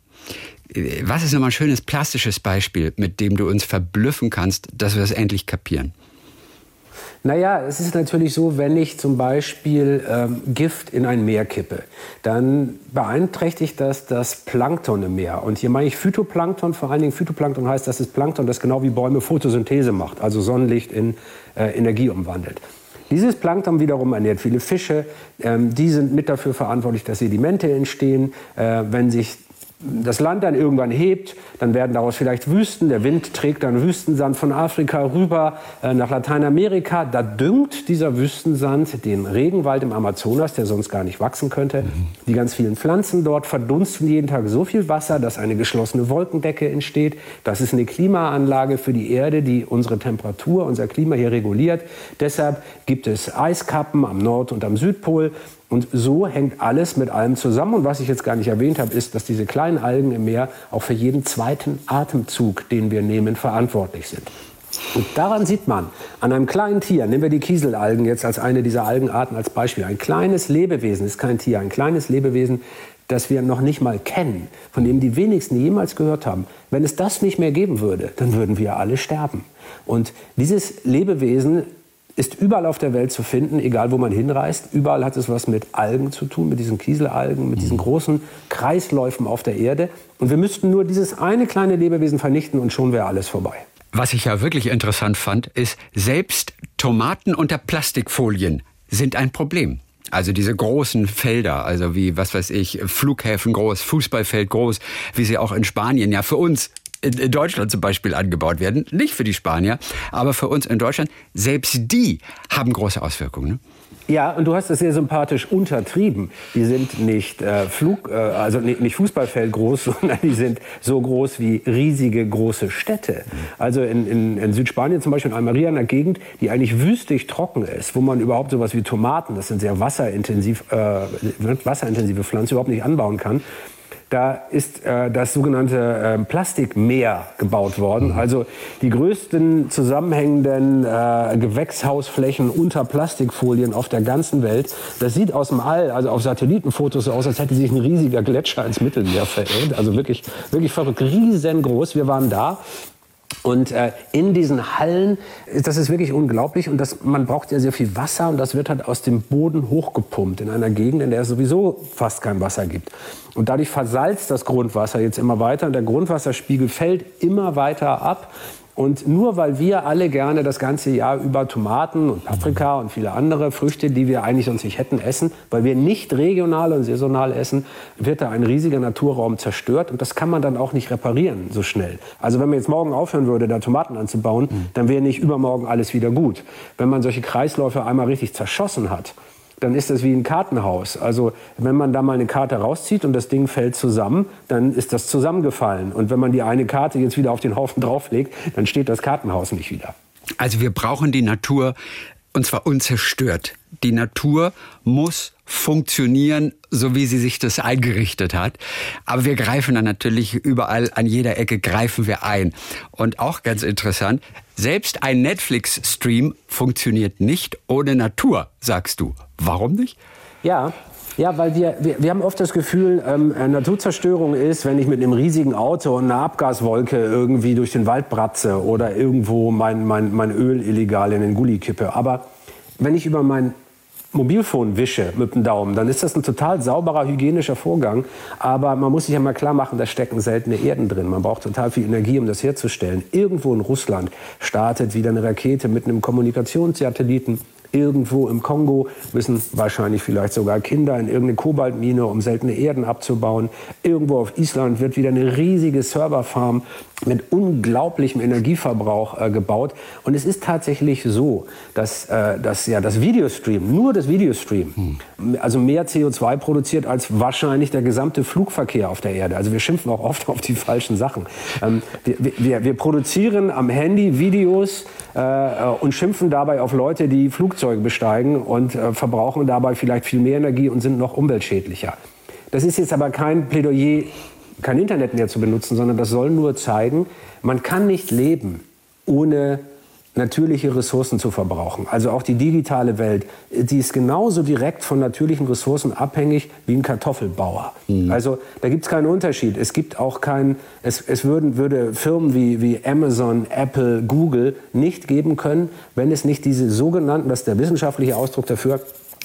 Was ist nochmal ein schönes plastisches Beispiel, mit dem du uns verblüffen kannst, dass wir es endlich kapieren? Naja, es ist natürlich so, wenn ich zum Beispiel ähm, Gift in ein Meer kippe, dann beeinträchtigt das das Plankton im Meer. Und hier meine ich Phytoplankton, vor allen Dingen Phytoplankton heißt, das ist Plankton, das genau wie Bäume Photosynthese macht, also Sonnenlicht in äh, Energie umwandelt. Dieses Plankton wiederum ernährt viele Fische. Ähm, die sind mit dafür verantwortlich, dass Sedimente entstehen. Äh, wenn sich das Land dann irgendwann hebt, dann werden daraus vielleicht Wüsten. Der Wind trägt dann Wüstensand von Afrika rüber äh, nach Lateinamerika. Da düngt dieser Wüstensand den Regenwald im Amazonas, der sonst gar nicht wachsen könnte. Die ganz vielen Pflanzen dort verdunsten jeden Tag so viel Wasser, dass eine geschlossene Wolkendecke entsteht. Das ist eine Klimaanlage für die Erde, die unsere Temperatur, unser Klima hier reguliert. Deshalb gibt es Eiskappen am Nord- und am Südpol. Und so hängt alles mit allem zusammen. Und was ich jetzt gar nicht erwähnt habe, ist, dass diese kleinen Algen im Meer auch für jeden zweiten Atemzug, den wir nehmen, verantwortlich sind. Und daran sieht man, an einem kleinen Tier, nehmen wir die Kieselalgen jetzt als eine dieser Algenarten als Beispiel, ein kleines Lebewesen ist kein Tier, ein kleines Lebewesen, das wir noch nicht mal kennen, von dem die wenigsten jemals gehört haben. Wenn es das nicht mehr geben würde, dann würden wir alle sterben. Und dieses Lebewesen ist überall auf der Welt zu finden, egal wo man hinreist. Überall hat es was mit Algen zu tun, mit diesen Kieselalgen, mit diesen großen Kreisläufen auf der Erde. Und wir müssten nur dieses eine kleine Lebewesen vernichten und schon wäre alles vorbei. Was ich ja wirklich interessant fand, ist, selbst Tomaten unter Plastikfolien sind ein Problem. Also diese großen Felder, also wie, was weiß ich, Flughäfen groß, Fußballfeld groß, wie sie auch in Spanien ja für uns in Deutschland zum Beispiel angebaut werden. Nicht für die Spanier, aber für uns in Deutschland. Selbst die haben große Auswirkungen. Ne? Ja, und du hast das sehr sympathisch untertrieben. Die sind nicht äh, Flug, äh, also nicht, nicht Fußballfeld groß, sondern die sind so groß wie riesige große Städte. Also in, in, in Südspanien zum Beispiel in Almeria, einer Gegend, die eigentlich wüstig trocken ist, wo man überhaupt sowas wie Tomaten, das sind sehr wasserintensiv, äh, wasserintensive Pflanzen, überhaupt nicht anbauen kann. Da ist äh, das sogenannte äh, Plastikmeer gebaut worden. Mhm. Also die größten zusammenhängenden äh, Gewächshausflächen unter Plastikfolien auf der ganzen Welt. Das sieht aus dem All, also auf Satellitenfotos so aus, als hätte sich ein riesiger Gletscher ins Mittelmeer verirrt. Also wirklich, wirklich verrückt, riesengroß. Wir waren da und äh, in diesen Hallen, das ist wirklich unglaublich und das, man braucht ja sehr viel Wasser und das wird halt aus dem Boden hochgepumpt in einer Gegend, in der es sowieso fast kein Wasser gibt. Und dadurch versalzt das Grundwasser jetzt immer weiter und der Grundwasserspiegel fällt immer weiter ab. Und nur weil wir alle gerne das ganze Jahr über Tomaten und Paprika und viele andere Früchte, die wir eigentlich sonst nicht hätten, essen, weil wir nicht regional und saisonal essen, wird da ein riesiger Naturraum zerstört und das kann man dann auch nicht reparieren so schnell. Also wenn man jetzt morgen aufhören würde, da Tomaten anzubauen, dann wäre nicht übermorgen alles wieder gut. Wenn man solche Kreisläufe einmal richtig zerschossen hat, dann ist das wie ein Kartenhaus. Also wenn man da mal eine Karte rauszieht und das Ding fällt zusammen, dann ist das zusammengefallen. Und wenn man die eine Karte jetzt wieder auf den Haufen drauflegt, dann steht das Kartenhaus nicht wieder. Also wir brauchen die Natur und zwar unzerstört. Die Natur muss funktionieren, so wie sie sich das eingerichtet hat. Aber wir greifen dann natürlich überall, an jeder Ecke greifen wir ein. Und auch ganz interessant, selbst ein Netflix-Stream funktioniert nicht ohne Natur, sagst du. Warum nicht? Ja, ja, weil wir, wir, wir haben oft das Gefühl, ähm, Naturzerstörung ist, wenn ich mit einem riesigen Auto und einer Abgaswolke irgendwie durch den Wald bratze oder irgendwo mein, mein, mein Öl illegal in den Gully kippe. Aber wenn ich über mein Mobilfon wische mit dem Daumen, dann ist das ein total sauberer, hygienischer Vorgang. Aber man muss sich ja mal klar machen, da stecken seltene Erden drin. Man braucht total viel Energie, um das herzustellen. Irgendwo in Russland startet wieder eine Rakete mit einem Kommunikationssatelliten Irgendwo im Kongo müssen wahrscheinlich vielleicht sogar Kinder in irgendeine Kobaltmine, um seltene Erden abzubauen. Irgendwo auf Island wird wieder eine riesige Serverfarm mit unglaublichem Energieverbrauch äh, gebaut. Und es ist tatsächlich so, dass, äh, dass ja das Videostream, nur das Videostream, hm. also mehr CO2 produziert als wahrscheinlich der gesamte Flugverkehr auf der Erde. Also wir schimpfen auch oft auf die falschen Sachen. Ähm, wir, wir, wir, produzieren am Handy Videos äh, und schimpfen dabei auf Leute, die Flugzeuge besteigen und äh, verbrauchen dabei vielleicht viel mehr Energie und sind noch umweltschädlicher. Das ist jetzt aber kein Plädoyer kein Internet mehr zu benutzen, sondern das soll nur zeigen, man kann nicht leben, ohne natürliche Ressourcen zu verbrauchen. Also auch die digitale Welt, die ist genauso direkt von natürlichen Ressourcen abhängig wie ein Kartoffelbauer. Mhm. Also da gibt es keinen Unterschied. Es gibt auch kein, es, es würden, würde Firmen wie, wie Amazon, Apple, Google nicht geben können, wenn es nicht diese sogenannten, das ist der wissenschaftliche Ausdruck dafür,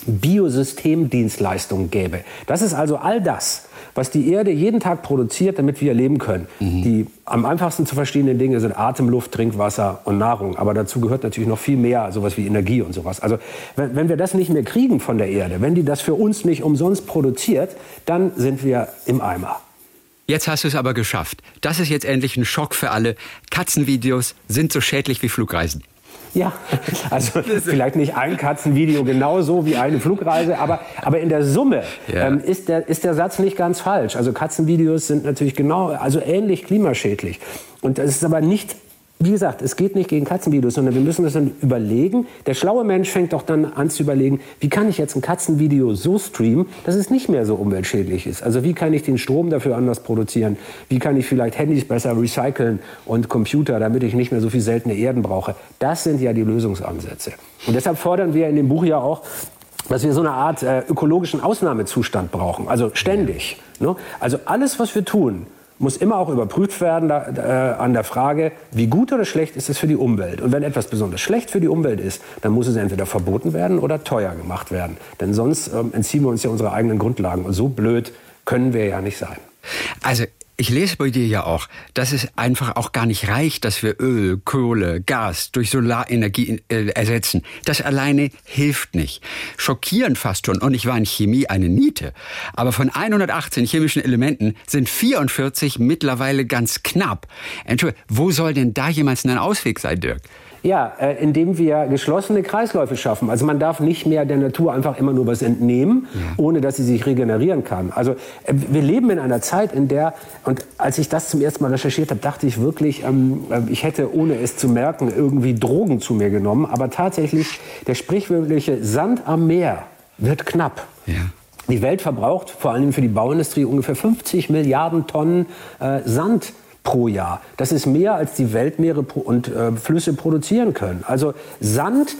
Biosystemdienstleistungen gäbe. Das ist also all das, was die Erde jeden Tag produziert, damit wir leben können. Mhm. Die am einfachsten zu verstehenden Dinge sind Atem, Luft, Trinkwasser und Nahrung. Aber dazu gehört natürlich noch viel mehr, sowas wie Energie und sowas. Also wenn, wenn wir das nicht mehr kriegen von der Erde, wenn die das für uns nicht umsonst produziert, dann sind wir im Eimer. Jetzt hast du es aber geschafft. Das ist jetzt endlich ein Schock für alle. Katzenvideos sind so schädlich wie Flugreisen. Ja, also vielleicht nicht ein Katzenvideo genauso wie eine Flugreise, aber, aber in der Summe ja. ähm, ist, der, ist der Satz nicht ganz falsch. Also Katzenvideos sind natürlich genau, also ähnlich klimaschädlich. Und das ist aber nicht wie gesagt, es geht nicht gegen Katzenvideos, sondern wir müssen das dann überlegen. Der schlaue Mensch fängt doch dann an zu überlegen, wie kann ich jetzt ein Katzenvideo so streamen, dass es nicht mehr so umweltschädlich ist. Also wie kann ich den Strom dafür anders produzieren? Wie kann ich vielleicht Handys besser recyceln und Computer, damit ich nicht mehr so viel seltene Erden brauche? Das sind ja die Lösungsansätze. Und deshalb fordern wir in dem Buch ja auch, dass wir so eine Art äh, ökologischen Ausnahmezustand brauchen, also ständig. Ne? Also alles, was wir tun, muss immer auch überprüft werden da, äh, an der Frage, wie gut oder schlecht ist es für die Umwelt. Und wenn etwas besonders schlecht für die Umwelt ist, dann muss es entweder verboten werden oder teuer gemacht werden. Denn sonst ähm, entziehen wir uns ja unsere eigenen Grundlagen. Und so blöd können wir ja nicht sein. Also ich lese bei dir ja auch, dass es einfach auch gar nicht reicht, dass wir Öl, Kohle, Gas durch Solarenergie äh, ersetzen. Das alleine hilft nicht. Schockierend fast schon. Und ich war in Chemie eine Niete. Aber von 118 chemischen Elementen sind 44 mittlerweile ganz knapp. Entschuldigung, wo soll denn da jemals ein Ausweg sein, Dirk? Ja, äh, indem wir geschlossene Kreisläufe schaffen. Also man darf nicht mehr der Natur einfach immer nur was entnehmen, ja. ohne dass sie sich regenerieren kann. Also äh, wir leben in einer Zeit, in der, und als ich das zum ersten Mal recherchiert habe, dachte ich wirklich, ähm, äh, ich hätte, ohne es zu merken, irgendwie Drogen zu mir genommen. Aber tatsächlich, der sprichwörtliche Sand am Meer wird knapp. Ja. Die Welt verbraucht vor allem für die Bauindustrie ungefähr 50 Milliarden Tonnen äh, Sand pro Jahr. Das ist mehr, als die Weltmeere und äh, Flüsse produzieren können. Also Sand,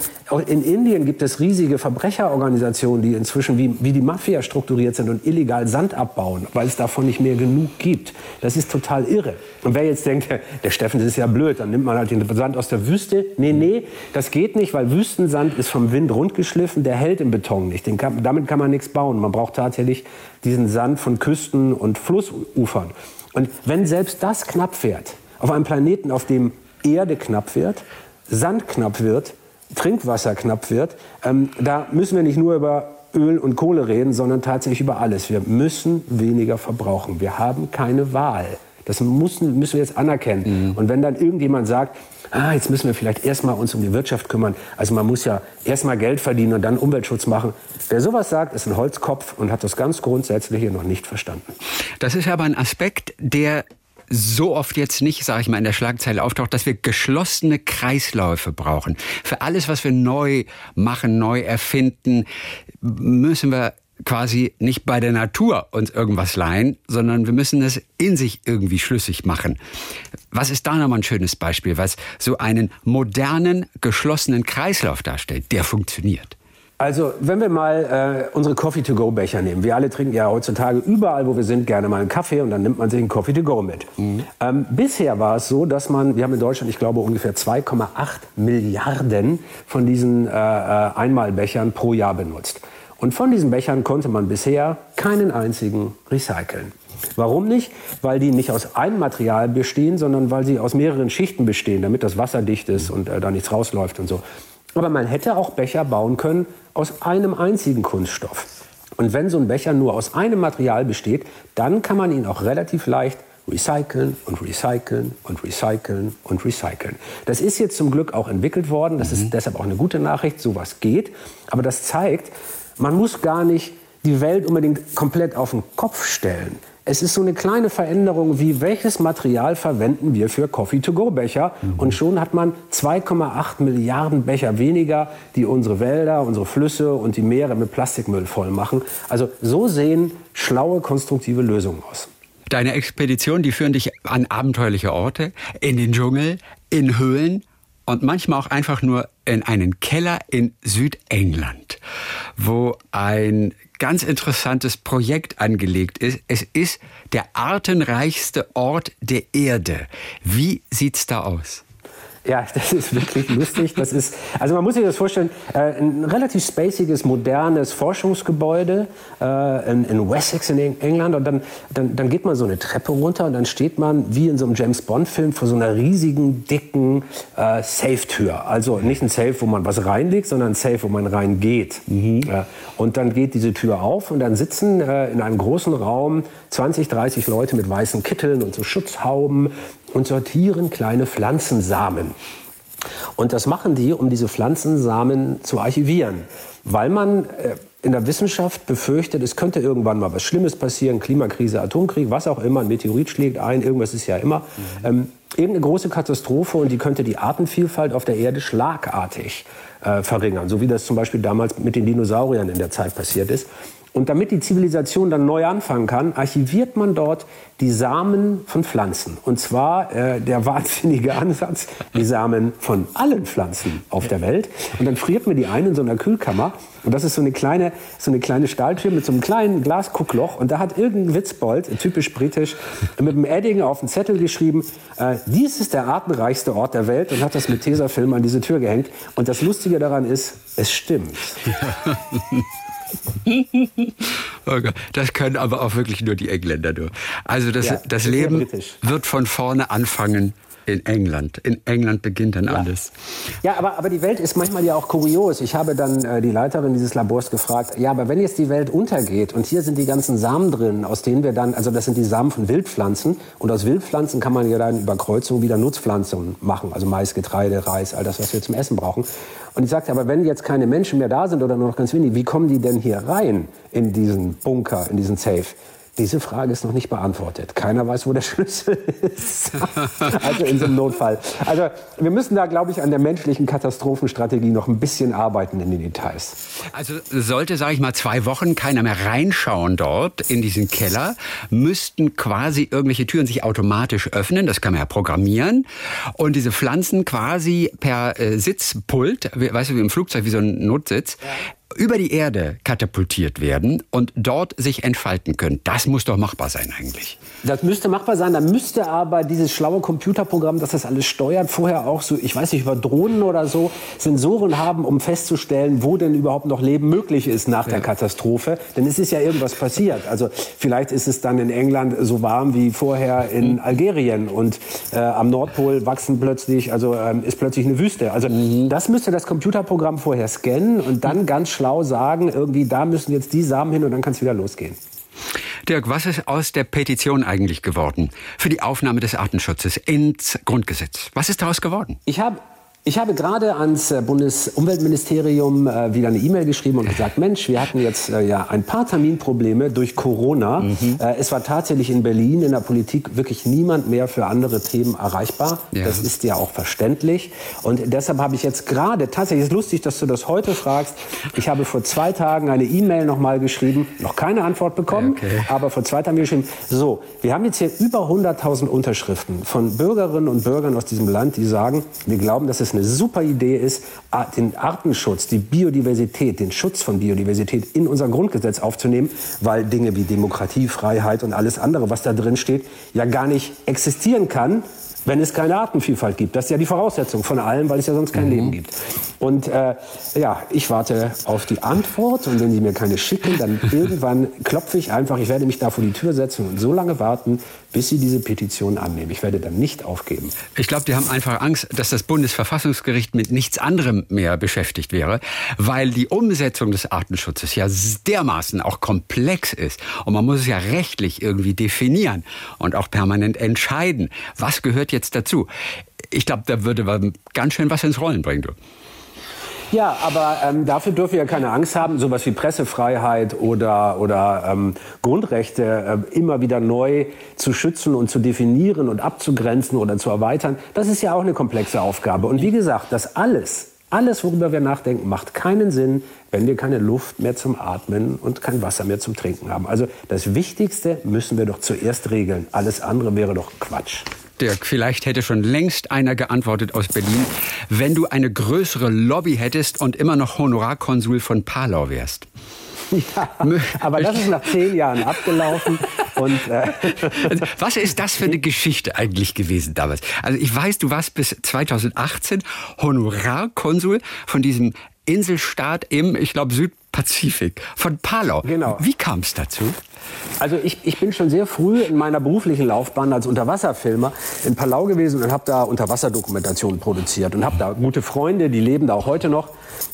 in Indien gibt es riesige Verbrecherorganisationen, die inzwischen wie, wie die Mafia strukturiert sind und illegal Sand abbauen, weil es davon nicht mehr genug gibt. Das ist total irre. Und wer jetzt denkt, der Steffen, das ist ja blöd, dann nimmt man halt den Sand aus der Wüste. Nee, nee, das geht nicht, weil Wüstensand ist vom Wind rundgeschliffen, der hält im Beton nicht. Kann, damit kann man nichts bauen. Man braucht tatsächlich diesen Sand von Küsten und Flussufern. Und wenn selbst das knapp wird, auf einem Planeten, auf dem Erde knapp wird, Sand knapp wird, Trinkwasser knapp wird, ähm, da müssen wir nicht nur über Öl und Kohle reden, sondern tatsächlich über alles. Wir müssen weniger verbrauchen. Wir haben keine Wahl. Das müssen, müssen wir jetzt anerkennen. Mhm. Und wenn dann irgendjemand sagt, ah, jetzt müssen wir vielleicht erstmal uns um die Wirtschaft kümmern. Also man muss ja erstmal Geld verdienen und dann Umweltschutz machen. Wer sowas sagt, ist ein Holzkopf und hat das ganz Grundsätzliche noch nicht verstanden. Das ist aber ein Aspekt, der so oft jetzt nicht, sage ich mal, in der Schlagzeile auftaucht, dass wir geschlossene Kreisläufe brauchen. Für alles, was wir neu machen, neu erfinden, müssen wir quasi nicht bei der Natur uns irgendwas leihen, sondern wir müssen es in sich irgendwie schlüssig machen. Was ist da nochmal ein schönes Beispiel, was so einen modernen, geschlossenen Kreislauf darstellt, der funktioniert? Also, wenn wir mal äh, unsere Coffee-to-go-Becher nehmen. Wir alle trinken ja heutzutage überall, wo wir sind, gerne mal einen Kaffee und dann nimmt man sich einen Coffee-to-go mit. Mhm. Ähm, bisher war es so, dass man, wir haben in Deutschland, ich glaube, ungefähr 2,8 Milliarden von diesen äh, äh, Einmalbechern pro Jahr benutzt. Und von diesen Bechern konnte man bisher keinen einzigen recyceln. Warum nicht? Weil die nicht aus einem Material bestehen, sondern weil sie aus mehreren Schichten bestehen, damit das wasserdicht ist und äh, da nichts rausläuft und so. Aber man hätte auch Becher bauen können aus einem einzigen Kunststoff. Und wenn so ein Becher nur aus einem Material besteht, dann kann man ihn auch relativ leicht recyceln und recyceln und recyceln und recyceln. Das ist jetzt zum Glück auch entwickelt worden. Das ist mhm. deshalb auch eine gute Nachricht. Sowas geht. Aber das zeigt, man muss gar nicht die Welt unbedingt komplett auf den Kopf stellen. Es ist so eine kleine Veränderung, wie welches Material verwenden wir für Coffee-to-go-Becher. Mhm. Und schon hat man 2,8 Milliarden Becher weniger, die unsere Wälder, unsere Flüsse und die Meere mit Plastikmüll voll machen. Also so sehen schlaue, konstruktive Lösungen aus. Deine Expeditionen, die führen dich an abenteuerliche Orte, in den Dschungel, in Höhlen und manchmal auch einfach nur in einen Keller in Südengland, wo ein ganz interessantes Projekt angelegt ist. Es ist der artenreichste Ort der Erde. Wie sieht's da aus? Ja, das ist wirklich lustig. Das ist, also man muss sich das vorstellen, äh, ein relativ spaciges, modernes Forschungsgebäude äh, in, in, Wessex in England. Und dann, dann, dann geht man so eine Treppe runter und dann steht man wie in so einem James Bond-Film vor so einer riesigen, dicken äh, Safe-Tür. Also nicht ein Safe, wo man was reinlegt, sondern ein Safe, wo man reingeht. Mhm. und dann geht diese Tür auf und dann sitzen äh, in einem großen Raum 20, 30 Leute mit weißen Kitteln und so Schutzhauben und sortieren kleine Pflanzensamen. Und das machen die, um diese Pflanzensamen zu archivieren, weil man äh, in der Wissenschaft befürchtet, es könnte irgendwann mal was Schlimmes passieren, Klimakrise, Atomkrieg, was auch immer, ein Meteorit schlägt ein, irgendwas ist ja immer. Mhm. Ähm, irgendeine große Katastrophe und die könnte die Artenvielfalt auf der Erde schlagartig äh, verringern, so wie das zum Beispiel damals mit den Dinosauriern in der Zeit passiert ist. Und damit die Zivilisation dann neu anfangen kann, archiviert man dort die Samen von Pflanzen. Und zwar äh, der wahnsinnige Ansatz, die Samen von allen Pflanzen auf der Welt. Und dann friert man die ein in so einer Kühlkammer. Und das ist so eine kleine, so eine kleine Stahltür mit so einem kleinen Glasguckloch. Und da hat irgendein Witzbold, typisch britisch, mit einem Edding auf den Zettel geschrieben, äh, dies ist der artenreichste Ort der Welt und hat das mit Tesafilm an diese Tür gehängt. Und das Lustige daran ist, es stimmt. das können aber auch wirklich nur die Engländer. Nur. Also das, ja, das Leben wird von vorne anfangen in England. In England beginnt dann ja. alles. Ja, aber, aber die Welt ist manchmal ja auch kurios. Ich habe dann äh, die Leiterin dieses Labors gefragt, ja, aber wenn jetzt die Welt untergeht und hier sind die ganzen Samen drin, aus denen wir dann, also das sind die Samen von Wildpflanzen und aus Wildpflanzen kann man ja dann über Kreuzung wieder Nutzpflanzen machen, also Mais, Getreide, Reis, all das, was wir zum Essen brauchen. Und ich sagte, aber wenn jetzt keine Menschen mehr da sind oder nur noch ganz wenige, wie kommen die denn hier rein in diesen Bunker, in diesen Safe? Diese Frage ist noch nicht beantwortet. Keiner weiß, wo der Schlüssel ist. also in so einem Notfall. Also wir müssen da, glaube ich, an der menschlichen Katastrophenstrategie noch ein bisschen arbeiten in den Details. Also sollte, sage ich mal, zwei Wochen keiner mehr reinschauen dort in diesen Keller, müssten quasi irgendwelche Türen sich automatisch öffnen. Das kann man ja programmieren. Und diese Pflanzen quasi per äh, Sitzpult, weißt du, wie im Flugzeug, wie so ein Notsitz, ja über die Erde katapultiert werden und dort sich entfalten können. Das muss doch machbar sein eigentlich. Das müsste machbar sein. Da müsste aber dieses schlaue Computerprogramm, das das alles steuert, vorher auch so, ich weiß nicht, über Drohnen oder so, Sensoren haben, um festzustellen, wo denn überhaupt noch Leben möglich ist nach ja. der Katastrophe. Denn es ist ja irgendwas passiert. Also vielleicht ist es dann in England so warm wie vorher in mhm. Algerien und äh, am Nordpol wachsen plötzlich, also ähm, ist plötzlich eine Wüste. Also mhm. das müsste das Computerprogramm vorher scannen und dann ganz schlau sagen, irgendwie da müssen jetzt die Samen hin und dann kann es wieder losgehen. Dirk, was ist aus der Petition eigentlich geworden für die Aufnahme des Artenschutzes ins Grundgesetz? Was ist daraus geworden? Ich habe ich habe gerade ans äh, Bundesumweltministerium äh, wieder eine E-Mail geschrieben und gesagt, Mensch, wir hatten jetzt äh, ja ein paar Terminprobleme durch Corona. Mhm. Äh, es war tatsächlich in Berlin in der Politik wirklich niemand mehr für andere Themen erreichbar. Ja. Das ist ja auch verständlich. Und deshalb habe ich jetzt gerade, tatsächlich ist lustig, dass du das heute fragst. Ich habe vor zwei Tagen eine E-Mail nochmal geschrieben, noch keine Antwort bekommen, okay. aber vor zwei Tagen geschrieben, so, wir haben jetzt hier über 100.000 Unterschriften von Bürgerinnen und Bürgern aus diesem Land, die sagen, wir glauben, dass es eine super Idee ist, den Artenschutz, die Biodiversität, den Schutz von Biodiversität in unser Grundgesetz aufzunehmen, weil Dinge wie Demokratie, Freiheit und alles andere, was da drin steht, ja gar nicht existieren kann, wenn es keine Artenvielfalt gibt. Das ist ja die Voraussetzung von allem, weil es ja sonst kein mhm. Leben gibt. Und äh, ja, ich warte auf die Antwort und wenn sie mir keine schicken, dann irgendwann klopfe ich einfach, ich werde mich da vor die Tür setzen und so lange warten, bis sie diese Petition annehmen. Ich werde dann nicht aufgeben. Ich glaube, die haben einfach Angst, dass das Bundesverfassungsgericht mit nichts anderem mehr beschäftigt wäre, weil die Umsetzung des Artenschutzes ja dermaßen auch komplex ist und man muss es ja rechtlich irgendwie definieren und auch permanent entscheiden, was gehört jetzt dazu. Ich glaube, da würde man ganz schön was ins Rollen bringen. Du. Ja, aber ähm, dafür dürfen wir ja keine Angst haben, sowas wie Pressefreiheit oder, oder ähm, Grundrechte äh, immer wieder neu zu schützen und zu definieren und abzugrenzen oder zu erweitern. Das ist ja auch eine komplexe Aufgabe. Und wie gesagt, das alles, alles, worüber wir nachdenken, macht keinen Sinn, wenn wir keine Luft mehr zum Atmen und kein Wasser mehr zum Trinken haben. Also das Wichtigste müssen wir doch zuerst regeln. Alles andere wäre doch Quatsch. Dirk, vielleicht hätte schon längst einer geantwortet aus Berlin, wenn du eine größere Lobby hättest und immer noch Honorarkonsul von Palau wärst. Ja, aber das ist nach zehn Jahren abgelaufen. Und, äh Was ist das für eine Geschichte eigentlich gewesen damals? Also ich weiß, du warst bis 2018 Honorarkonsul von diesem Inselstaat im, ich glaube, Südpazifik, von Palau. Genau. Wie kam es dazu? Also ich, ich bin schon sehr früh in meiner beruflichen Laufbahn als Unterwasserfilmer in Palau gewesen und habe da Unterwasserdokumentationen produziert und habe da gute Freunde, die leben da auch heute noch.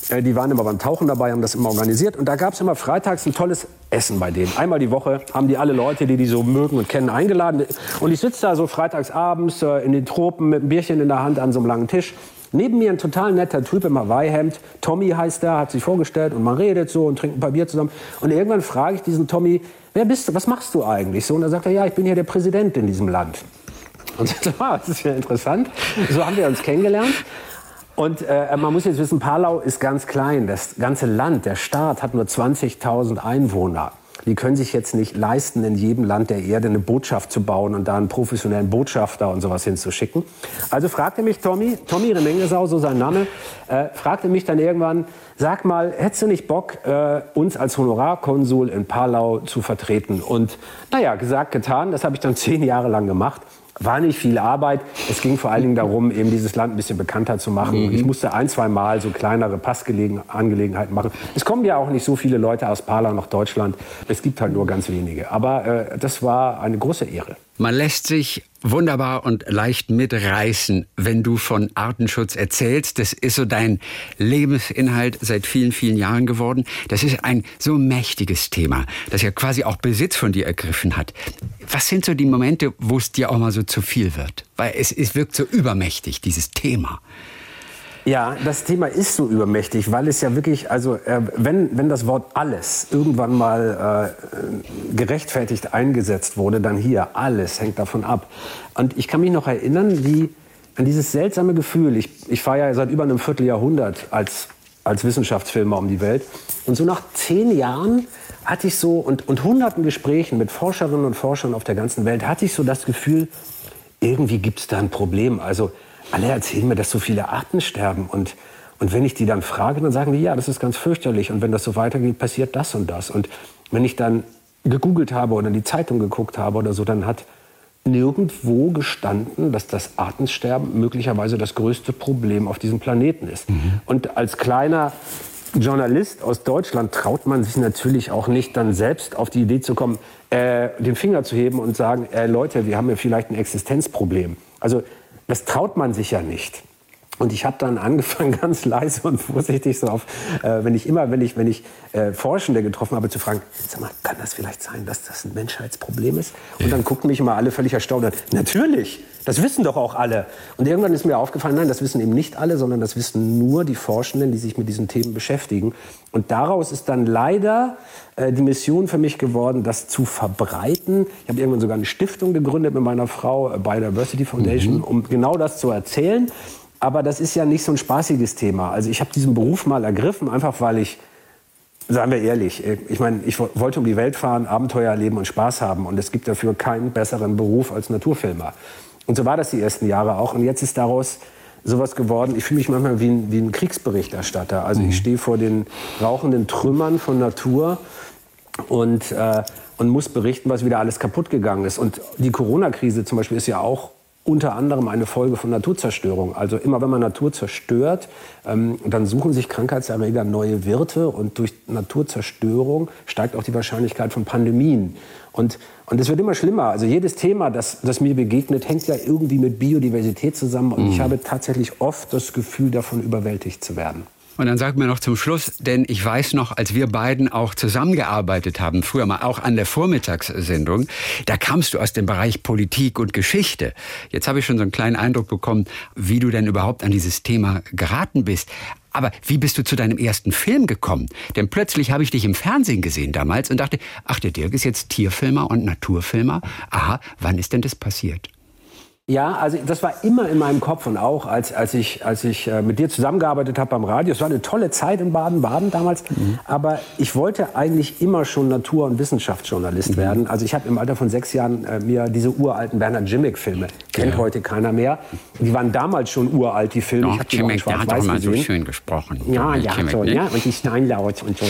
Äh, die waren immer beim Tauchen dabei, haben das immer organisiert und da gab es immer freitags ein tolles Essen bei denen. Einmal die Woche haben die alle Leute, die die so mögen und kennen, eingeladen. Und ich sitze da so freitags abends äh, in den Tropen mit einem Bierchen in der Hand an so einem langen Tisch Neben mir ein total netter Typ im Hawaii-Hemd. Tommy heißt er, hat sich vorgestellt und man redet so und trinkt ein paar Bier zusammen. Und irgendwann frage ich diesen Tommy, wer bist du, was machst du eigentlich so? Und er sagt er, ja, ich bin hier der Präsident in diesem Land. Und ich sage, ah, das ist ja interessant. So haben wir uns kennengelernt. Und äh, man muss jetzt wissen, Palau ist ganz klein. Das ganze Land, der Staat hat nur 20.000 Einwohner die können sich jetzt nicht leisten, in jedem Land der Erde eine Botschaft zu bauen und da einen professionellen Botschafter und sowas hinzuschicken. Also fragte mich Tommy, Tommy Remengesau, so sein Name, äh, fragte mich dann irgendwann, sag mal, hättest du nicht Bock, äh, uns als Honorarkonsul in Palau zu vertreten? Und naja, gesagt, getan, das habe ich dann zehn Jahre lang gemacht. War nicht viel Arbeit. Es ging vor allen Dingen darum, eben dieses Land ein bisschen bekannter zu machen. Mhm. Ich musste ein, zwei Mal so kleinere Passangelegenheiten machen. Es kommen ja auch nicht so viele Leute aus Palau nach Deutschland. Es gibt halt nur ganz wenige. Aber äh, das war eine große Ehre. Man lässt sich wunderbar und leicht mitreißen, wenn du von Artenschutz erzählst. Das ist so dein Lebensinhalt seit vielen, vielen Jahren geworden. Das ist ein so mächtiges Thema, das ja quasi auch Besitz von dir ergriffen hat. Was sind so die Momente, wo es dir auch mal so zu viel wird? Weil es, es wirkt so übermächtig, dieses Thema. Ja, das Thema ist so übermächtig, weil es ja wirklich, also äh, wenn, wenn das Wort alles irgendwann mal äh, gerechtfertigt eingesetzt wurde, dann hier, alles hängt davon ab. Und ich kann mich noch erinnern, wie an dieses seltsame Gefühl, ich, ich fahre ja seit über einem Vierteljahrhundert als, als Wissenschaftsfilmer um die Welt. Und so nach zehn Jahren hatte ich so, und, und hunderten Gesprächen mit Forscherinnen und Forschern auf der ganzen Welt, hatte ich so das Gefühl, irgendwie gibt es da ein Problem. Also alle erzählen mir, dass so viele Arten sterben. Und, und wenn ich die dann frage, dann sagen die, ja, das ist ganz fürchterlich. Und wenn das so weitergeht, passiert das und das. Und wenn ich dann gegoogelt habe oder die Zeitung geguckt habe oder so, dann hat nirgendwo gestanden, dass das Artensterben möglicherweise das größte Problem auf diesem Planeten ist. Mhm. Und als kleiner Journalist aus Deutschland traut man sich natürlich auch nicht, dann selbst auf die Idee zu kommen, äh, den Finger zu heben und sagen, äh, Leute, wir haben ja vielleicht ein Existenzproblem. Also das traut man sich ja nicht. Und ich habe dann angefangen, ganz leise und vorsichtig so auf, äh, wenn ich immer, wenn ich, wenn ich äh, Forschende getroffen habe, zu fragen, sag mal, kann das vielleicht sein, dass das ein Menschheitsproblem ist? Und dann guckten mich immer alle völlig erstaunt an. Natürlich, das wissen doch auch alle. Und irgendwann ist mir aufgefallen, nein, das wissen eben nicht alle, sondern das wissen nur die Forschenden, die sich mit diesen Themen beschäftigen. Und daraus ist dann leider äh, die Mission für mich geworden, das zu verbreiten. Ich habe irgendwann sogar eine Stiftung gegründet mit meiner Frau, äh, Biodiversity Foundation, mhm. um genau das zu erzählen. Aber das ist ja nicht so ein spaßiges Thema. Also ich habe diesen Beruf mal ergriffen, einfach weil ich, sagen wir ehrlich, äh, ich meine, ich wollte um die Welt fahren, Abenteuer erleben und Spaß haben. Und es gibt dafür keinen besseren Beruf als Naturfilmer. Und so war das die ersten Jahre auch. Und jetzt ist daraus sowas geworden. Ich fühle mich manchmal wie ein, wie ein Kriegsberichterstatter. Also ich mhm. stehe vor den rauchenden Trümmern von Natur und, äh, und muss berichten, was wieder alles kaputt gegangen ist. Und die Corona-Krise zum Beispiel ist ja auch unter anderem eine Folge von Naturzerstörung. Also immer wenn man Natur zerstört, ähm, dann suchen sich Krankheitserreger neue Wirte und durch Naturzerstörung steigt auch die Wahrscheinlichkeit von Pandemien. Und, und es wird immer schlimmer. Also jedes Thema, das, das mir begegnet, hängt ja irgendwie mit Biodiversität zusammen. Und mhm. ich habe tatsächlich oft das Gefühl, davon überwältigt zu werden. Und dann sag mir noch zum Schluss, denn ich weiß noch, als wir beiden auch zusammengearbeitet haben, früher mal auch an der Vormittagssendung, da kamst du aus dem Bereich Politik und Geschichte. Jetzt habe ich schon so einen kleinen Eindruck bekommen, wie du denn überhaupt an dieses Thema geraten bist. Aber wie bist du zu deinem ersten Film gekommen? Denn plötzlich habe ich dich im Fernsehen gesehen damals und dachte, ach, der Dirk ist jetzt Tierfilmer und Naturfilmer. Aha, wann ist denn das passiert? Ja, also das war immer in meinem Kopf und auch als, als ich, als ich äh, mit dir zusammengearbeitet habe beim Radio. Es war eine tolle Zeit in Baden-Baden damals, mhm. aber ich wollte eigentlich immer schon Natur- und Wissenschaftsjournalist mhm. werden. Also ich habe im Alter von sechs Jahren äh, mir diese uralten Werner Jimmick-Filme, kennt ja. heute keiner mehr. Die waren damals schon uralt, die Filme. Doch, ich habe die Jimmick, der hat doch mal so schön gesprochen. Ja, ja, Jimmick, so, ne? ja, und die Steinlaut und so.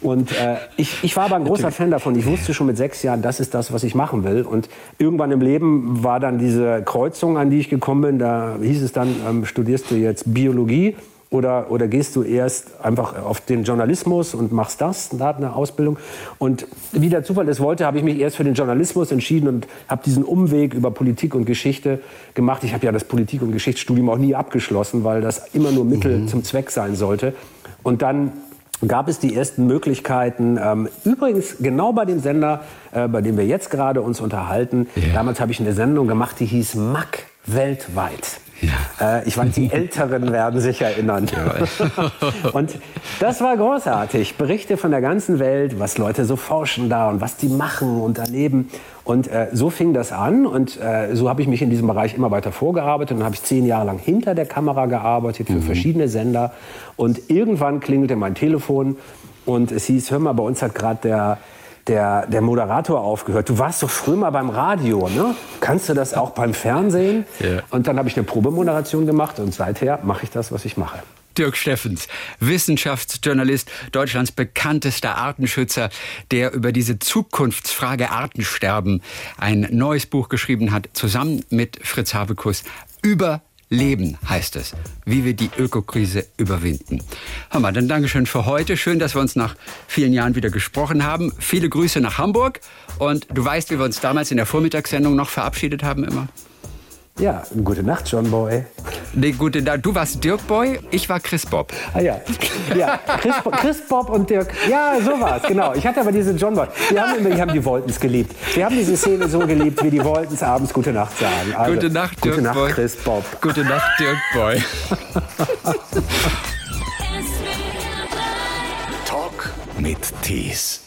und äh, ich, ich war aber ein großer Fan davon. Ich wusste schon mit sechs Jahren, das ist das, was ich machen will. Und irgendwann im Leben war dann diese Kreuzung, an die ich gekommen bin. Da hieß es dann, ähm, studierst du jetzt Biologie oder, oder gehst du erst einfach auf den Journalismus und machst das, da eine Ausbildung. Und wie der Zufall es wollte, habe ich mich erst für den Journalismus entschieden und habe diesen Umweg über Politik und Geschichte gemacht. Ich habe ja das Politik- und Geschichtsstudium auch nie abgeschlossen, weil das immer nur Mittel mhm. zum Zweck sein sollte. Und dann gab es die ersten Möglichkeiten. Ähm, übrigens genau bei dem Sender, äh, bei dem wir jetzt gerade uns unterhalten. Yeah. Damals habe ich eine Sendung gemacht, die hieß Mack weltweit. Ja. Äh, ich weiß, die Älteren werden sich erinnern. und das war großartig. Berichte von der ganzen Welt, was Leute so forschen da und was die machen und erleben. Und äh, so fing das an und äh, so habe ich mich in diesem Bereich immer weiter vorgearbeitet. Und dann habe ich zehn Jahre lang hinter der Kamera gearbeitet für mhm. verschiedene Sender. Und irgendwann klingelte mein Telefon und es hieß, hör mal, bei uns hat gerade der der, der Moderator aufgehört. Du warst doch früher mal beim Radio, ne? Kannst du das auch beim Fernsehen? Ja. Und dann habe ich eine Probemoderation gemacht und seither mache ich das, was ich mache. Dirk Steffens, Wissenschaftsjournalist, Deutschlands bekanntester Artenschützer, der über diese Zukunftsfrage Artensterben ein neues Buch geschrieben hat, zusammen mit Fritz Habekus über Leben heißt es, wie wir die Ökokrise überwinden. Hammer, dann Dankeschön für heute. Schön, dass wir uns nach vielen Jahren wieder gesprochen haben. Viele Grüße nach Hamburg. Und du weißt, wie wir uns damals in der Vormittagssendung noch verabschiedet haben immer? Ja, gute Nacht, John Boy. Nee, gute Nacht. Du warst Dirk Boy, ich war Chris Bob. Ah ja, ja Chris, Chris Bob und Dirk. Ja, so war es, genau. Ich hatte aber diese John Boy. Wir haben, immer, wir haben die Woltens geliebt. Wir haben diese Szene so geliebt, wie die Woltens abends Gute Nacht sagen. Also, gute Nacht, Dirk Gute Nacht, Boy. Chris Bob. Gute Nacht, Dirk Boy. Talk mit Tees.